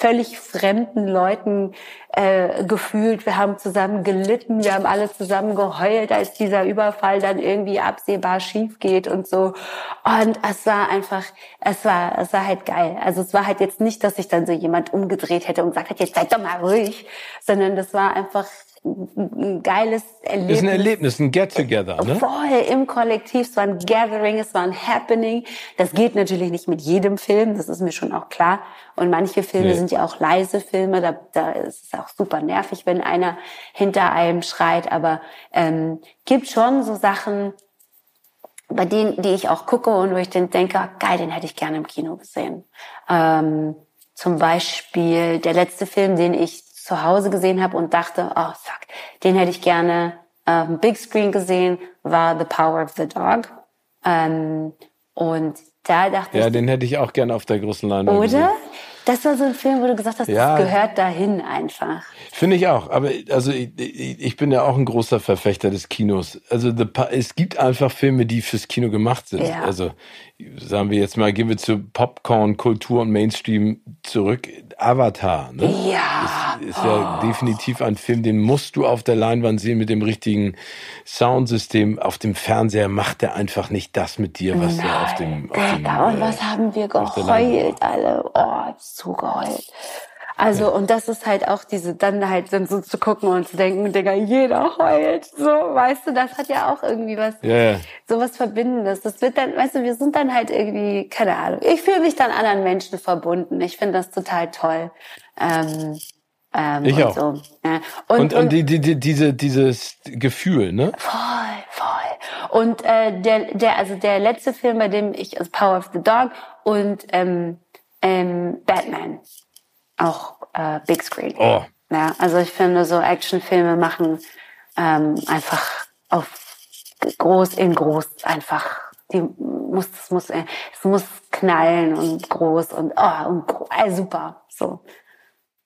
völlig fremden Leuten äh, gefühlt. Wir haben zusammen gelitten, wir haben alle zusammen geheult, als dieser Überfall dann irgendwie absehbar schief geht und so. Und es war einfach, es war, es war halt geil. Also es war halt jetzt nicht, dass sich dann so jemand umgedreht hätte und gesagt hat, jetzt seid doch mal ruhig, sondern das war einfach ein geiles Erlebnis. Ist ein Erlebnis, ein Get-Together, ne? Voll im Kollektiv. Es war ein Gathering, es war ein Happening. Das geht natürlich nicht mit jedem Film, das ist mir schon auch klar. Und manche Filme Nee. sind ja auch leise Filme, da, da ist es auch super nervig, wenn einer hinter einem schreit. Aber ähm, gibt schon so Sachen, bei denen, die ich auch gucke und wo ich dann denke, geil, den hätte ich gerne im Kino gesehen. Ähm, zum Beispiel der letzte Film, den ich zu Hause gesehen habe und dachte, oh fuck, den hätte ich gerne ähm, Big Screen gesehen, war The Power of the Dog. Ähm, und da dachte Ja, ich, den hätte ich auch gerne auf der großen Leinwand gesehen. oder? Das war so ein Film, wo du gesagt hast, Ja. das gehört dahin einfach. Finde ich auch. Aber also ich, ich bin ja auch ein großer Verfechter des Kinos. Also es gibt einfach Filme, die fürs Kino gemacht sind. Ja. Also sagen wir jetzt mal, gehen wir zu Popcorn, Kultur und Mainstream zurück. Avatar, ne? Ja. Ist, ist ja definitiv ein Film, den musst du auf der Leinwand sehen mit dem richtigen Soundsystem. Auf dem Fernseher macht er einfach nicht das mit dir, was er auf dem, auf dem Digga, und äh, was haben wir geheult, alle. Oh, ich Also, und das ist halt auch diese, dann halt dann so zu gucken und zu denken, Digga, jeder heult. So, weißt du, das hat ja auch irgendwie was, Ja, ja. so was Verbindendes. Das wird dann, weißt du, wir sind dann halt irgendwie, keine Ahnung. Ich fühle mich dann anderen Menschen verbunden. Ich finde das total toll. Ähm, ähm, Ich und auch. So. Ja. Und, und, die, die, die, diese, dieses Gefühl, ne? Voll, voll. Und äh, der, der, also der letzte Film, bei dem ich, also Power of the Dog und ähm, ähm, Batman, auch äh, Big Screen. Oh. Ja, also ich finde, so Actionfilme machen ähm, einfach auf groß in groß einfach. Die muss, es muss, äh, es muss knallen und groß und oh und äh, super. So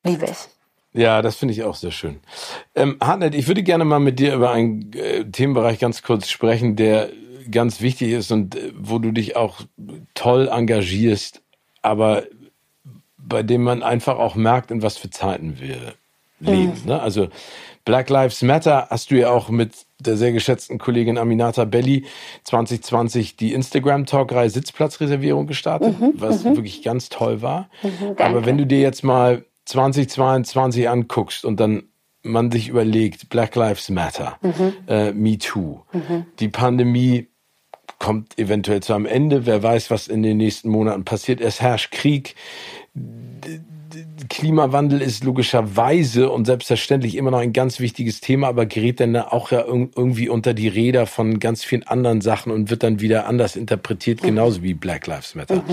liebe ich. Ja, das finde ich auch sehr schön. Ähm, Hartnett, ich würde gerne mal mit dir über einen äh, Themenbereich ganz kurz sprechen, der ganz wichtig ist und äh, wo du dich auch toll engagierst, aber bei dem man einfach auch merkt, in was für Zeiten wir leben. Ne? Also Black Lives Matter hast du ja auch mit der sehr geschätzten Kollegin Aminata Belli 2020 die Instagram Talkreihe Sitzplatzreservierung gestartet, was wirklich ganz toll war. Aber danke. wenn du dir jetzt mal 2022 anguckst und dann man sich überlegt, Black Lives Matter, äh, Me Too, die Pandemie kommt eventuell zu einem Ende, wer weiß, was in den nächsten Monaten passiert. Es herrscht Krieg, Klimawandel ist logischerweise und selbstverständlich immer noch ein ganz wichtiges Thema, aber gerät dann auch ja irg- irgendwie unter die Räder von ganz vielen anderen Sachen und wird dann wieder anders interpretiert, genauso wie Black Lives Matter.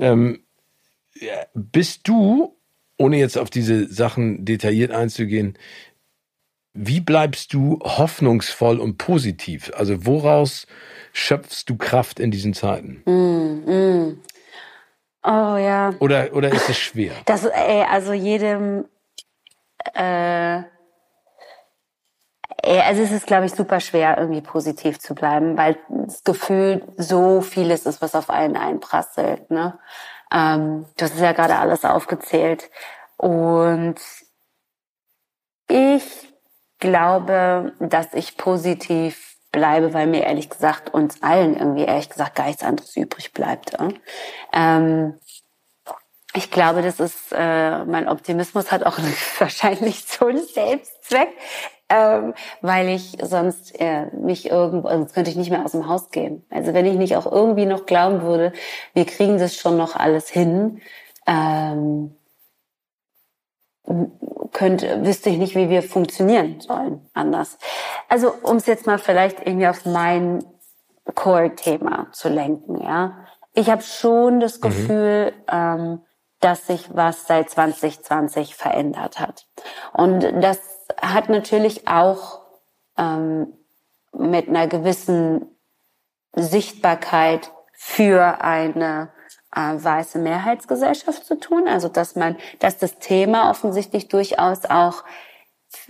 Ähm, ja, bist du, ohne jetzt auf diese Sachen detailliert einzugehen, wie bleibst du hoffnungsvoll und positiv? Also woraus schöpfst du Kraft in diesen Zeiten? Oh ja. Oder, oder ist es schwer? Das, ey, also jedem, äh, ey, also es ist, glaube ich, super schwer, irgendwie positiv zu bleiben, weil das Gefühl so vieles ist, was auf einen einprasselt, ne? Ähm, du hast ja gerade alles aufgezählt. Und ich glaube, dass ich positiv bleibe, weil mir ehrlich gesagt uns allen irgendwie ehrlich gesagt gar nichts anderes übrig bleibt. Ja? Ähm, ich glaube, das ist, äh, mein Optimismus hat auch wahrscheinlich so einen Selbstzweck, ähm, weil ich sonst äh, mich irgendwo, also sonst könnte ich nicht mehr aus dem Haus gehen. Also wenn ich nicht auch irgendwie noch glauben würde, wir kriegen das schon noch alles hin, ähm, könnte, wüsste ich nicht, wie wir funktionieren sollen anders. Also um es jetzt mal vielleicht irgendwie auf mein Core-Thema zu lenken, ja. Ich habe schon das Gefühl, ähm, dass sich was seit 2020 verändert hat. Und das hat natürlich auch ähm, mit einer gewissen Sichtbarkeit für eine äh, weiße Mehrheitsgesellschaft zu tun. Also dass man, dass das Thema offensichtlich durchaus auch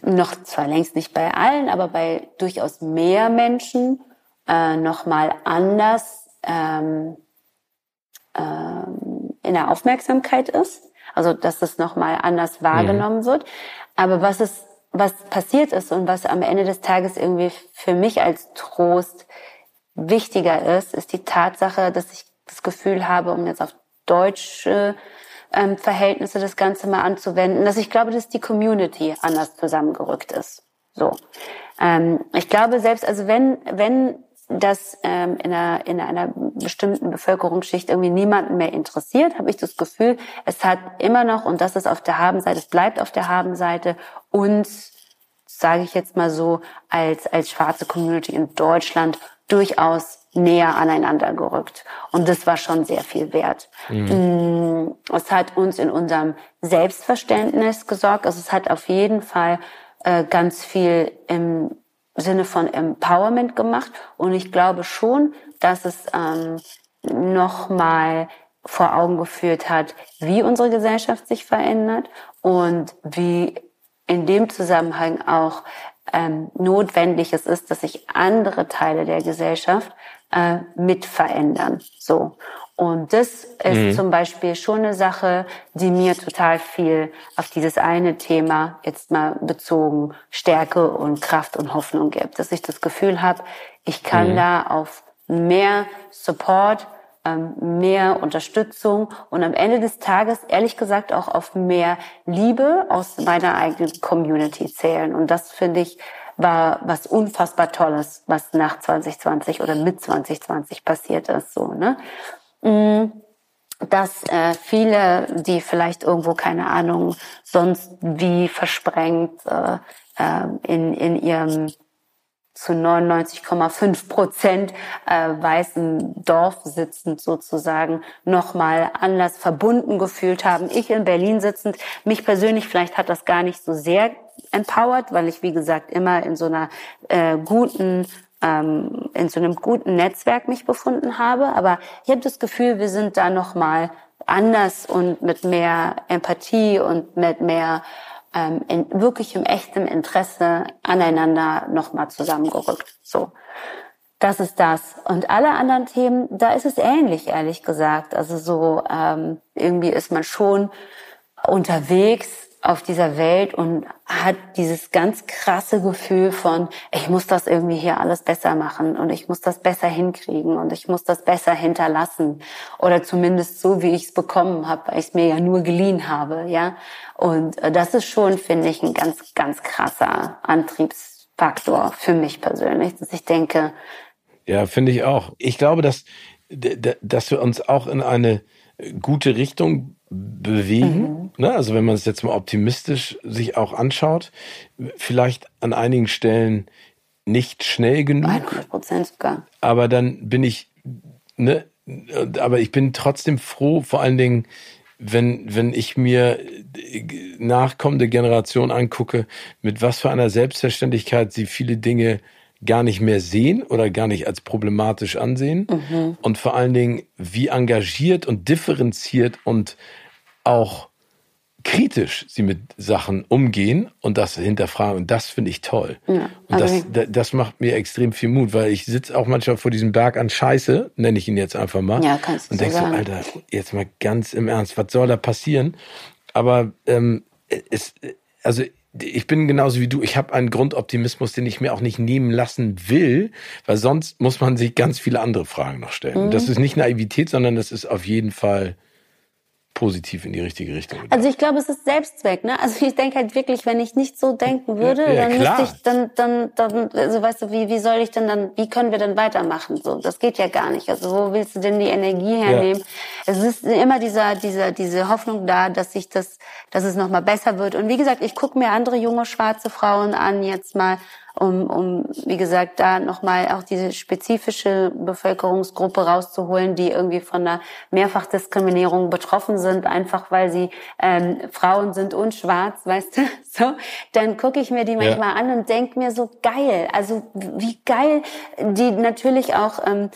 noch zwar längst nicht bei allen, aber bei durchaus mehr Menschen äh, nochmal anders ähm, ähm, in der Aufmerksamkeit ist. Also dass es nochmal anders wahrgenommen wird. Aber was es, was passiert ist und was am Ende des Tages irgendwie für mich als Trost wichtiger ist, ist die Tatsache, dass ich das Gefühl habe, um jetzt auf deutsche ähm, Verhältnisse das Ganze mal anzuwenden, dass ich glaube, dass die Community anders zusammengerückt ist. So, ähm, ich glaube selbst, also wenn wenn das ähm, in, einer, in einer bestimmten Bevölkerungsschicht irgendwie niemanden mehr interessiert, habe ich das Gefühl, es hat immer noch, und das ist auf der Habenseite, es bleibt auf der Habenseite, uns, sage ich jetzt mal so, als, als schwarze Community in Deutschland durchaus näher aneinander gerückt. Und das war schon sehr viel wert. Mm, Es hat uns in unserem Selbstverständnis gesorgt. Also es hat auf jeden Fall äh, ganz viel im Sinne von Empowerment gemacht. Und ich glaube schon, dass es ähm, nochmal vor Augen geführt hat, wie unsere Gesellschaft sich verändert und wie in dem Zusammenhang auch ähm, notwendig es ist, dass sich andere Teile der Gesellschaft äh, mit verändern. So. Und das ist zum Beispiel schon eine Sache, die mir total viel auf dieses eine Thema jetzt mal bezogen Stärke und Kraft und Hoffnung gibt. Dass ich das Gefühl habe, ich kann da auf mehr Support ähm, mehr Unterstützung und am Ende des Tages, ehrlich gesagt, auch auf mehr Liebe aus meiner eigenen Community zählen. Und das finde ich war was unfassbar Tolles, was nach 2020 oder mit 2020 passiert ist. So, ne? Mm, dass äh, viele, die vielleicht irgendwo, keine Ahnung, sonst wie versprengt äh, äh, in, in ihrem zu 99,5 Prozent äh, weißen Dorf sitzend sozusagen nochmal anders verbunden gefühlt haben. Ich in Berlin sitzend, mich persönlich vielleicht hat das gar nicht so sehr empowered, weil ich wie gesagt immer in so einer äh, guten ähm, in so einem guten Netzwerk mich befunden habe. Aber ich habe das Gefühl, wir sind da nochmal anders und mit mehr Empathie und mit mehr ähm, in wirklichem echtem Interesse aneinander nochmal zusammengerückt. So. Das ist das. Und alle anderen Themen, da ist es ähnlich, ehrlich gesagt. Also so ähm, irgendwie ist man schon unterwegs auf dieser Welt und hat dieses ganz krasse Gefühl von, ich muss das irgendwie hier alles besser machen und ich muss das besser hinkriegen und ich muss das besser hinterlassen oder zumindest so, wie ich es bekommen habe, weil ich es mir ja nur geliehen habe, ja. Und äh, das ist schon, finde ich, ein ganz, ganz krasser Antriebsfaktor für mich persönlich, dass ich denke. Ja, finde ich auch. Ich glaube, dass, dass wir uns auch in eine gute Richtung bewegen. Mhm. Ne? Also wenn man es jetzt mal optimistisch sich auch anschaut, vielleicht an einigen Stellen nicht schnell genug. 100 Prozent sogar. Aber dann bin ich, ne, aber ich bin trotzdem froh, vor allen Dingen, wenn, wenn ich mir nachkommende Generation angucke, mit was für einer Selbstverständlichkeit sie viele Dinge gar nicht mehr sehen oder gar nicht als problematisch ansehen mhm. und vor allen Dingen, wie engagiert und differenziert und auch kritisch sie mit Sachen umgehen und das hinterfragen. Und das finde ich toll. Ja, und das, das macht mir extrem viel Mut, weil ich sitze auch manchmal vor diesem Berg an Scheiße, nenne ich ihn jetzt einfach mal. Ja, kannst und du denkst so, Alter, jetzt mal ganz im Ernst, was soll da passieren? Aber ähm, es, also ich bin genauso wie du. Ich habe einen Grundoptimismus, den ich mir auch nicht nehmen lassen will, weil sonst muss man sich ganz viele andere Fragen noch stellen. Mhm. Das ist nicht Naivität, sondern das ist auf jeden Fall positiv in die richtige Richtung. Also ich glaube, es ist Selbstzweck, ne? Also ich denke halt wirklich, wenn ich nicht so denken würde, ja, dann klar. müsste ich dann, dann, dann, also weißt du, wie, wie soll ich denn dann, wie können wir denn weitermachen? So, das geht ja gar nicht. Also wo willst du denn die Energie hernehmen? Ja. Es ist immer dieser, dieser, diese Hoffnung da, dass sich das, dass es nochmal besser wird. Und wie gesagt, ich gucke mir andere junge schwarze Frauen an, jetzt mal um, um wie gesagt, da nochmal auch diese spezifische Bevölkerungsgruppe rauszuholen, die irgendwie von einer Mehrfachdiskriminierung betroffen sind, einfach weil sie ähm, Frauen sind und schwarz, weißt du, so, dann gucke ich mir die manchmal ja. an und denk mir so geil, also wie geil die natürlich auch ähm,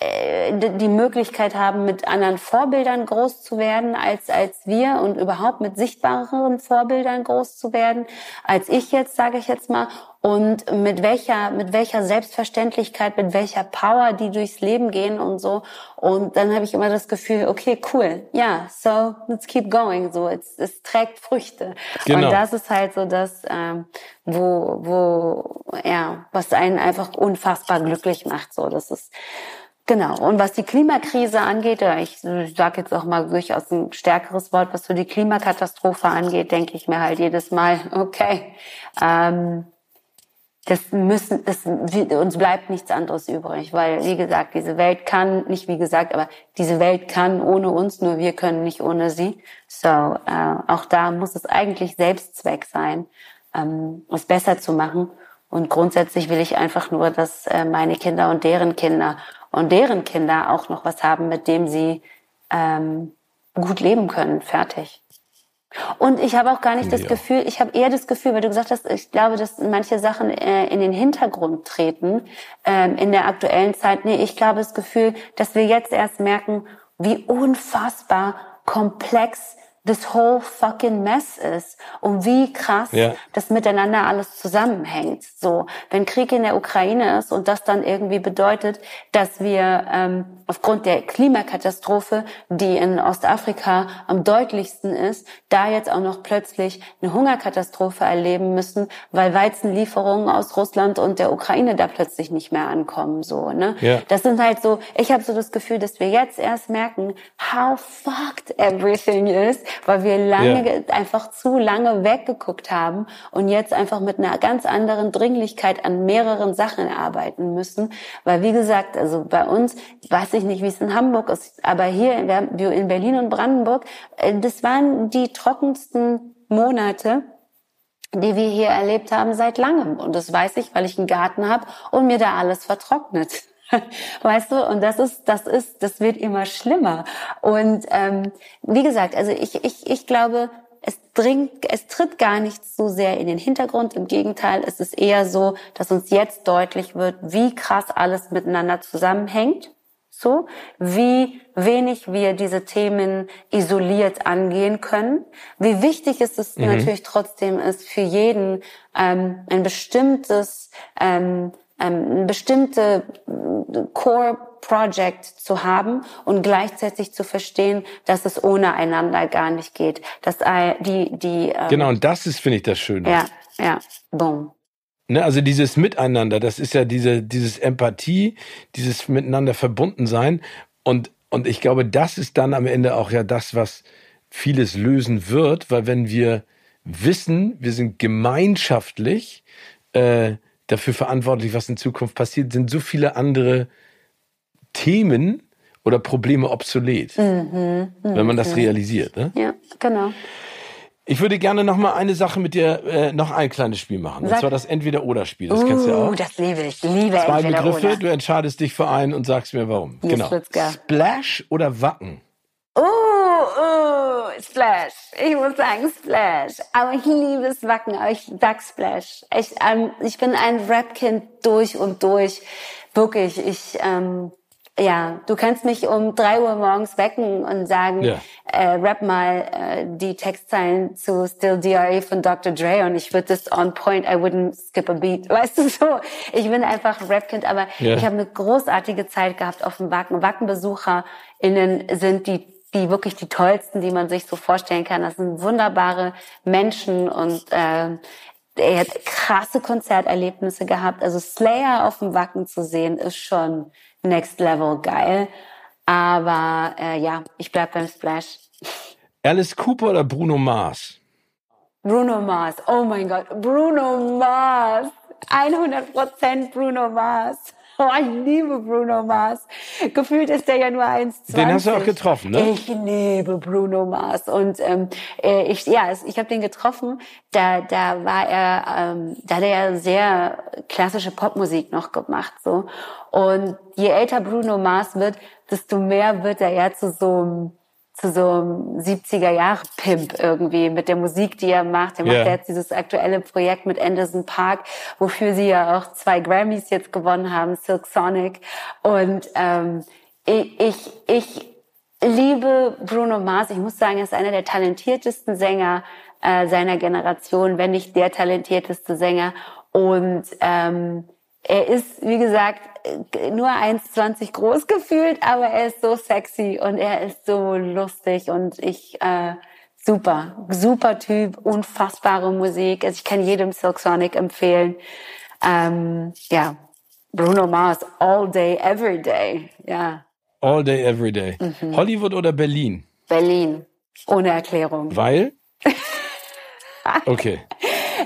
äh, die Möglichkeit haben, mit anderen Vorbildern groß zu werden als als wir und überhaupt mit sichtbareren Vorbildern groß zu werden als ich jetzt, sage ich jetzt mal. Und mit welcher mit welcher Selbstverständlichkeit, mit welcher Power die durchs Leben gehen und so. Und dann habe ich immer das Gefühl, okay, cool, ja, so let's keep going. So, es, es trägt Früchte. Genau. Und das ist halt so das, ähm, wo wo ja, was einen einfach unfassbar glücklich macht. So, das ist Genau. Und was die Klimakrise angeht, ich sage jetzt auch mal durchaus ein stärkeres Wort, was so die Klimakatastrophe angeht, denke ich mir halt jedes Mal, okay, ähm, das müssen, das, uns bleibt nichts anderes übrig, weil, wie gesagt, diese Welt kann, nicht wie gesagt, aber diese Welt kann ohne uns, nur wir können nicht ohne sie. So, äh, auch da muss es eigentlich Selbstzweck sein, ähm, es besser zu machen. Und grundsätzlich will ich einfach nur, dass äh, meine Kinder und deren Kinder und deren Kinder auch noch was haben, mit dem sie ähm, gut leben können. Fertig. Und ich habe auch gar nicht das ja. Gefühl, ich habe eher das Gefühl, weil du gesagt hast, ich glaube, dass manche Sachen äh, in den Hintergrund treten ähm, in der aktuellen Zeit. Nee, ich glaube das Gefühl, dass wir jetzt erst merken, wie unfassbar komplex this whole fucking mess ist und wie krass Ja. das miteinander alles zusammenhängt. So, wenn Krieg in der Ukraine ist und das dann irgendwie bedeutet, dass wir ähm, aufgrund der Klimakatastrophe, die in Ostafrika am deutlichsten ist, da jetzt auch noch plötzlich eine Hungerkatastrophe erleben müssen, weil Weizenlieferungen aus Russland und der Ukraine da plötzlich nicht mehr ankommen. So, ne? Ja. Das sind halt so. Ich habe so das Gefühl, dass wir jetzt erst merken, how fucked everything is, weil wir lange Ja. einfach zu lange weggeguckt haben und jetzt einfach mit einer ganz anderen Dringlichkeit an mehreren Sachen arbeiten müssen. Weil wie gesagt, also bei uns, weiß ich nicht, wie es in Hamburg ist, aber hier in Berlin und Brandenburg, äh, das waren die trockensten Monate, die wir hier erlebt haben seit langem. Und das weiß ich, weil ich einen Garten habe und mir da alles vertrocknet. Weißt du, und das ist, das ist, das wird immer schlimmer. Und ähm, wie gesagt, also ich, ich, ich glaube, es dringt, es tritt gar nicht so sehr in den Hintergrund. Im Gegenteil, es ist eher so, dass uns jetzt deutlich wird, wie krass alles miteinander zusammenhängt. So, wie wenig wir diese Themen isoliert angehen können, wie wichtig es ist natürlich trotzdem ist für jeden ähm, ein bestimmtes ähm, ähm, ein bestimmte äh, Core Project zu haben und gleichzeitig zu verstehen, dass es ohne einander gar nicht geht, dass die die ähm, Genau, und das ist, finde ich, das Schöne. ja ja. Boom Ne, also dieses Miteinander, das ist ja diese, dieses Empathie, dieses Miteinander verbunden sein. Und, und ich glaube, das ist dann am Ende auch ja das, was vieles lösen wird, weil wenn wir wissen, wir sind gemeinschaftlich äh, dafür verantwortlich, was in Zukunft passiert, sind so viele andere Themen oder Probleme obsolet, wenn man das realisiert. Ne? ja genau Ich würde gerne noch mal eine Sache mit dir, äh, noch ein kleines Spiel machen. Und Sag- zwar das Entweder-Oder-Spiel. Das kennst du ja uh, auch. das liebe ich liebe Zwei Begriffe, du entscheidest dich für einen und sagst mir warum. Yes, genau. go. Splash oder Wacken? Oh, oh, Splash. Ich muss sagen Splash. Aber ich liebe es Wacken, aber ich sag Splash. Ich, ähm, ich bin ein Rap-Kind durch und durch. Wirklich, ich, ähm, ja, du kannst mich um drei Uhr morgens wecken und sagen, Ja. äh, rap mal äh, die Textzeilen zu Still DRE von Dr. Dre und ich würde das on point, I wouldn't skip a beat. Weißt du so? Ich bin einfach ein Rap-Kind, aber Ja. ich habe eine großartige Zeit gehabt auf dem Wacken. WackenbesucherInnen sind die die wirklich die tollsten, die man sich so vorstellen kann. Das sind wunderbare Menschen und ähm, er hat krasse Konzerterlebnisse gehabt. Also Slayer auf dem Wacken zu sehen, ist schon next level geil. Aber äh, ja, ich bleib beim Splash. Alice Cooper oder Bruno Mars? Bruno Mars, oh mein Gott, Bruno Mars. 100% Bruno Mars. Oh, ich liebe Bruno Mars. Gefühlt ist der ja nur 1,20. Den hast du auch getroffen, ne? Ich liebe Bruno Mars. Und ähm, äh, ich, ja, ich habe den getroffen. Da, da war er, ähm, da hat er ja sehr klassische Popmusik noch gemacht. so. Und je älter Bruno Mars wird, desto mehr wird er ja zu so einem zu so einem 70er Jahre Pimp irgendwie mit der Musik, die er macht. Er macht Ja. ja jetzt dieses aktuelle Projekt mit Anderson Park, wofür sie ja auch zwei Grammys jetzt gewonnen haben, Silk Sonic. Und ähm, ich, ich, ich liebe Bruno Mars. Ich muss sagen, er ist einer der talentiertesten Sänger äh, seiner Generation, wenn nicht der talentierteste Sänger. Und ähm, er ist, wie gesagt, äh, nur 1,20 groß gefühlt, aber er ist so sexy und er ist so lustig und ich, äh, super, super Typ, unfassbare Musik. Also ich kann jedem Silk Sonic empfehlen. Ähm, ja, Bruno Mars, all day, every day. Ja, All day, every day. Mhm. Hollywood oder Berlin? Berlin, ohne Erklärung. Weil? Okay.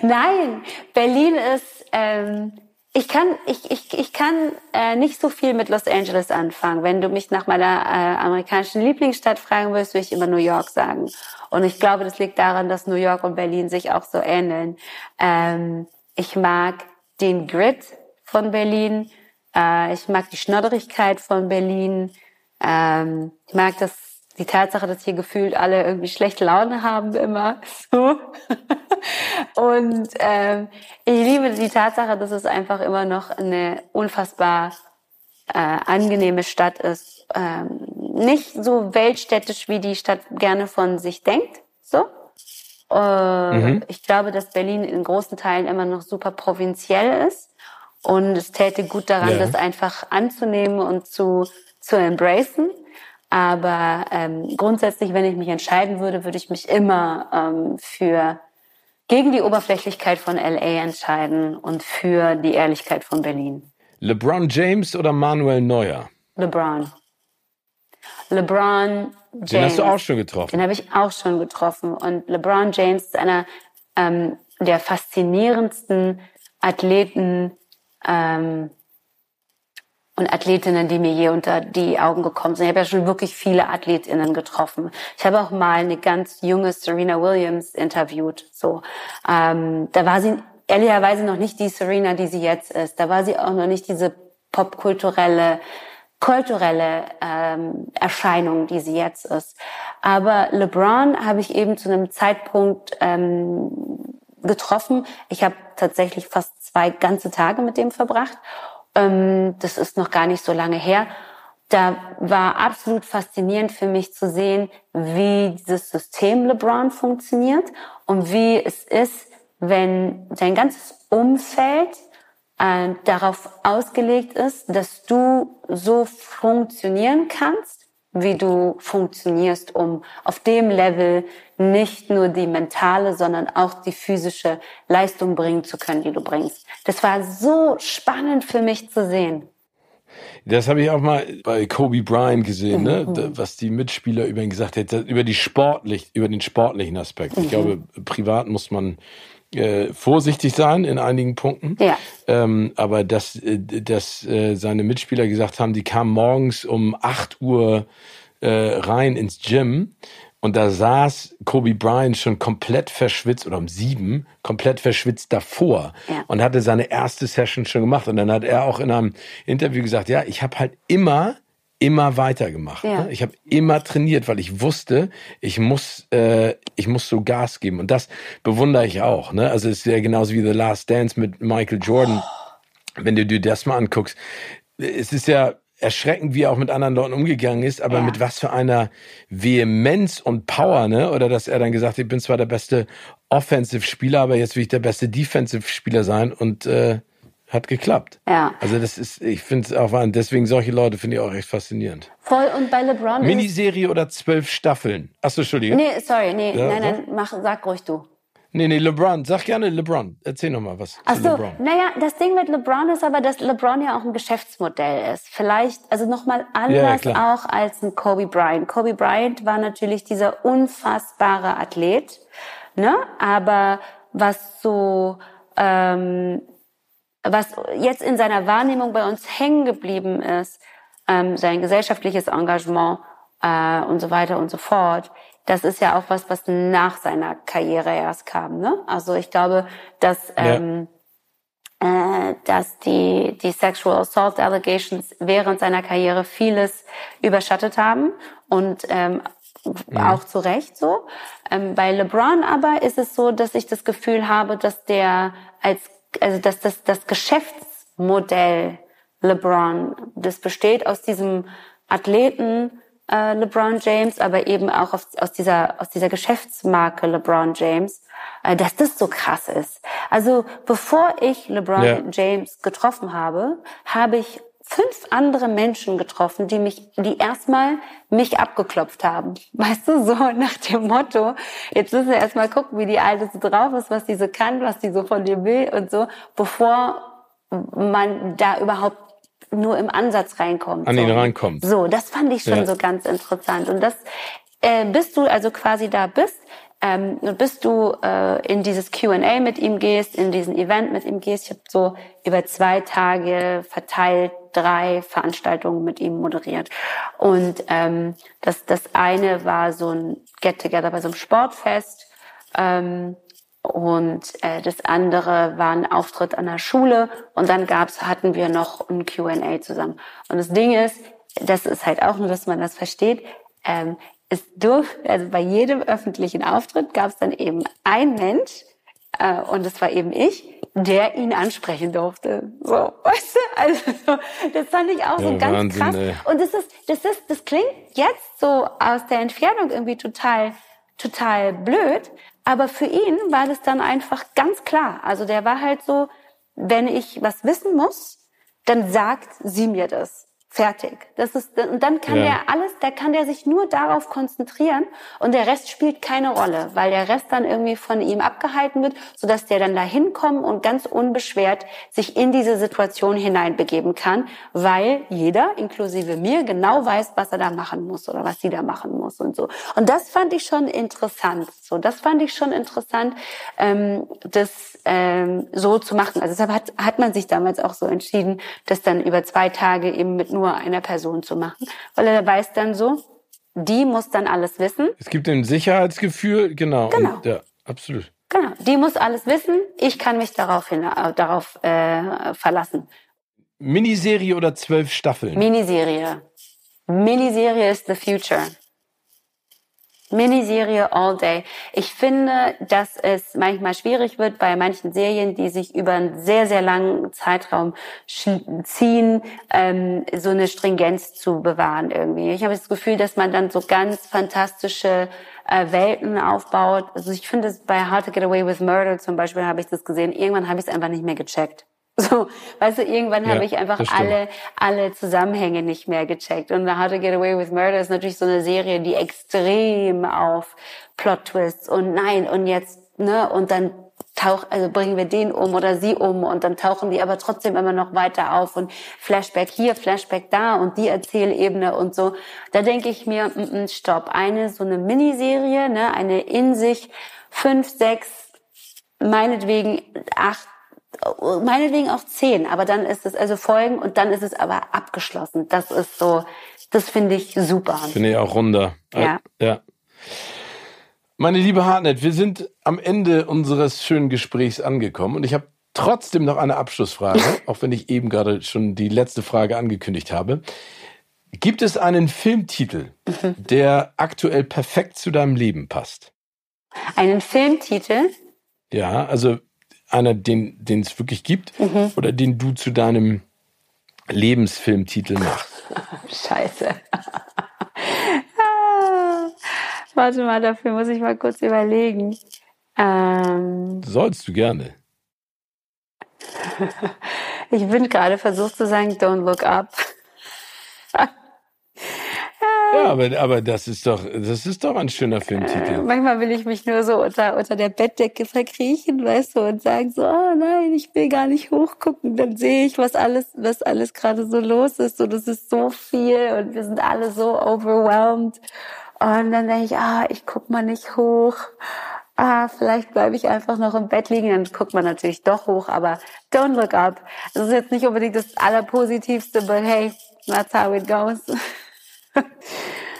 Nein, Berlin ist, ähm, ich kann, ich, ich, ich kann äh, nicht so viel mit Los Angeles anfangen. Wenn du mich nach meiner äh, amerikanischen Lieblingsstadt fragen würdest, würde ich immer New York sagen. Und ich glaube, das liegt daran, dass New York und Berlin sich auch so ähneln. Ähm, ich mag den Grit von Berlin. Äh, ich mag die Schnodderigkeit von Berlin. Ähm, ich mag das, die Tatsache, dass hier gefühlt alle irgendwie schlechte Laune haben immer. So. Und ähm, ich liebe die Tatsache, dass es einfach immer noch eine unfassbar äh, angenehme Stadt ist, ähm, nicht so weltstädtisch, wie die Stadt gerne von sich denkt. So. Äh, mhm. Ich glaube, dass Berlin in großen Teilen immer noch super provinziell ist. Und es täte gut daran, ja. das einfach anzunehmen und zu, zu embracen. Aber ähm, grundsätzlich, wenn ich mich entscheiden würde, würde ich mich immer ähm, für gegen die Oberflächlichkeit von LA entscheiden und für die Ehrlichkeit von Berlin. LeBron James oder Manuel Neuer? LeBron. LeBron James. Den hast du auch schon getroffen. Den habe ich auch schon getroffen. Und LeBron James ist einer ähm, der faszinierendsten Athleten ähm, und Athletinnen, die mir je unter die Augen gekommen sind. Ich habe ja schon wirklich viele Athletinnen getroffen. Ich habe auch mal eine ganz junge Serena Williams interviewt. So, ähm, da war sie ehrlicherweise noch nicht die Serena, die sie jetzt ist. Da war sie auch noch nicht diese popkulturelle, kulturelle ähm, Erscheinung, die sie jetzt ist. Aber LeBron habe ich eben zu einem Zeitpunkt ähm, getroffen. Ich habe tatsächlich fast zwei ganze Tage mit dem verbracht ähm, das ist noch gar nicht so lange her. Da war absolut faszinierend für mich zu sehen, wie dieses System LeBron funktioniert und wie es ist, wenn dein ganzes Umfeld äh, darauf ausgelegt ist, dass du so funktionieren kannst, wie du funktionierst, um auf dem Level nicht nur die mentale, sondern auch die physische Leistung bringen zu können, die du bringst. Das war so spannend für mich zu sehen. Das habe ich auch mal bei Kobe Bryant gesehen, ne? mhm. was die Mitspieler über ihn gesagt haben, über die sportlich, über den sportlichen Aspekt. Mhm. Ich glaube, privat muss man äh, vorsichtig sein in einigen Punkten. Ja. Ähm, aber dass, äh, dass äh, seine Mitspieler gesagt haben, die kamen morgens um 8 Uhr äh, rein ins Gym und da saß Kobe Bryant schon komplett verschwitzt oder um sieben, komplett verschwitzt davor ja. und hatte seine erste Session schon gemacht. Und dann hat er auch in einem Interview gesagt, ja, ich habe halt immer immer weitergemacht. Ja. Ne? Ich habe immer trainiert, weil ich wusste, ich muss, äh, ich muss so Gas geben. Und das bewundere ich auch. Ne? Also es ist ja genauso wie The Last Dance mit Michael Jordan. Oh. Wenn du dir das mal anguckst, es ist ja erschreckend, wie er auch mit anderen Leuten umgegangen ist, aber ja. mit was für einer Vehemenz und Power, ne? Oder dass er dann gesagt hat, ich bin zwar der beste Offensive-Spieler, aber jetzt will ich der beste Defensive-Spieler sein und äh, hat geklappt. Ja. Also das ist, ich finde es auch, deswegen solche Leute finde ich auch echt faszinierend. Voll und bei LeBron Miniserie oder zwölf Staffeln? Achso, Entschuldige. Nee, sorry, nee, ja, nein, nein, mach, sag ruhig du. Nee, nee, LeBron. Sag gerne LeBron. Erzähl noch mal was Ach so, naja, das Ding mit LeBron ist aber, dass LeBron ja auch ein Geschäftsmodell ist. Vielleicht, also nochmal anders ja, auch als ein Kobe Bryant. Kobe Bryant war natürlich dieser unfassbare Athlet, ne? Aber was so ähm, was jetzt in seiner Wahrnehmung bei uns hängen geblieben ist, ähm, sein gesellschaftliches Engagement äh, und so weiter und so fort, das ist ja auch was, was nach seiner Karriere erst kam. Ne? Also ich glaube, dass ähm, ja. äh, dass die die Sexual Assault Allegations während seiner Karriere vieles überschattet haben und ähm, mhm. auch zu Recht so. Ähm, bei LeBron aber ist es so, dass ich das Gefühl habe, dass der als also dass das, das Geschäftsmodell LeBron, das besteht aus diesem Athleten äh, LeBron James, aber eben auch aus, aus dieser aus dieser Geschäftsmarke LeBron James, äh, dass das so krass ist. Also bevor ich LeBron ja. James getroffen habe, habe ich fünf andere Menschen getroffen, die mich, die erstmal mich abgeklopft haben. Weißt du, so nach dem Motto, jetzt müssen wir erstmal gucken, wie die Alte so drauf ist, was die so kann, was die so von dir will und so, bevor man da überhaupt nur im Ansatz reinkommt. An ihn so. reinkommt. So, das fand ich schon ja. so ganz interessant. Und das, äh, bis du also quasi da bist, ähm, bis du äh, in dieses Q&A mit ihm gehst, in diesen Event mit ihm gehst. Ich habe so über zwei Tage verteilt drei Veranstaltungen mit ihm moderiert. Und ähm, das, das eine war so ein Get-Together bei so einem Sportfest. Ähm, und äh, das andere war ein Auftritt an der Schule und dann gab's hatten wir noch ein Q&A zusammen. Und das Ding ist, das ist halt auch nur, dass man das versteht. Ähm, es durfte, also bei jedem öffentlichen Auftritt gab es dann eben ein Mensch, äh, und es war eben ich, der ihn ansprechen durfte. So, weißt du? Also, das fand ich auch ja, so ganz Wahnsinn, krass. Ey. Und das ist, das ist, das klingt jetzt so aus der Entfernung irgendwie total, total blöd. Aber für ihn war das dann einfach ganz klar. Also der war halt so, wenn ich was wissen muss, dann sagt sie mir das. Fertig. Das ist, und dann kann ja. der alles, der kann der sich nur darauf konzentrieren und der Rest spielt keine Rolle, weil der Rest dann irgendwie von ihm abgehalten wird, sodass der dann da hinkommen und ganz unbeschwert sich in diese Situation hineinbegeben kann, weil jeder, inklusive mir, genau weiß, was er da machen muss oder was sie da machen muss und so. Und das fand ich schon interessant. So, das fand ich schon interessant, ähm, das ähm, so zu machen. Also deshalb hat, hat man sich damals auch so entschieden, das dann über zwei Tage eben mit nur einer Person zu machen, weil er weiß dann so, die muss dann alles wissen. Es gibt ein Sicherheitsgefühl, genau. Genau. Und, ja, absolut. Genau, die muss alles wissen. Ich kann mich darauf, hin, äh, darauf äh, verlassen. Miniserie oder zwölf Staffeln? Miniserie. Miniserie ist the future. Miniserie all day. Ich finde, dass es manchmal schwierig wird bei manchen Serien, die sich über einen sehr, sehr langen Zeitraum ziehen, ähm, so eine Stringenz zu bewahren irgendwie. Ich habe das Gefühl, dass man dann so ganz fantastische äh, Welten aufbaut. Also ich finde es bei How to Get Away with Murder zum Beispiel habe ich das gesehen. Irgendwann habe ich es einfach nicht mehr gecheckt. So, weißt du, irgendwann ja, habe ich einfach alle, alle Zusammenhänge nicht mehr gecheckt. Und How to Get Away with Murder ist natürlich so eine Serie, die extrem auf Plot-Twists und nein, und jetzt, ne, und dann tauch, also bringen wir den um oder sie um und dann tauchen die aber trotzdem immer noch weiter auf und Flashback hier, Flashback da und die Erzählebene und so. Da denke ich mir, mm, mm, stopp, eine so eine Miniserie, ne, eine in sich fünf, sechs, meinetwegen acht meinetwegen auch zehn, aber dann ist es also Folgen und dann ist es aber abgeschlossen. Das ist so, das finde ich super. Finde ich auch runder. Ja. ja. Meine liebe Hartnett, wir sind am Ende unseres schönen Gesprächs angekommen und ich habe trotzdem noch eine Abschlussfrage, auch wenn ich eben gerade schon die letzte Frage angekündigt habe. Gibt es einen Filmtitel, mhm. der aktuell perfekt zu deinem Leben passt? Einen Filmtitel? Ja, also einer, den den es wirklich gibt, mhm. oder den du zu deinem Lebensfilmtitel machst? Scheiße. warte mal, dafür muss ich mal kurz überlegen. Ähm, Sollst du gerne. ich bin gerade versucht zu sagen, don't look up. Ja, aber, aber das ist doch, das ist doch ein schöner Filmtitel. Äh, manchmal will ich mich nur so unter, unter der Bettdecke verkriechen, weißt du, und sagen so, oh nein, ich will gar nicht hochgucken. Dann sehe ich, was alles, was alles gerade so los ist und es ist so viel und wir sind alle so overwhelmed. Und dann denke ich, ah, ich guck mal nicht hoch. Ah, vielleicht bleibe ich einfach noch im Bett liegen. Dann guckt man natürlich doch hoch, aber don't look up. Das ist jetzt nicht unbedingt das Allerpositivste, but hey, that's how it goes.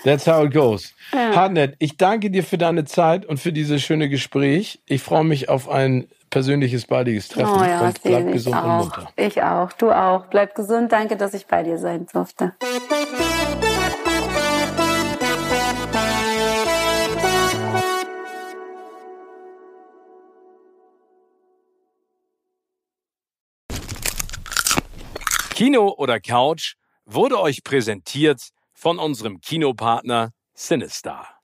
That's how it goes. Ja. Hartnett, ich danke dir für deine Zeit und für dieses schöne Gespräch. Ich freue mich auf ein persönliches baldiges Treffen oh ja, und bleib gesund auch. und munter. Ich auch, du auch. Bleib gesund. Danke, dass ich bei dir sein durfte. Kino oder Couch wurde euch präsentiert von unserem Kinopartner Sinistar.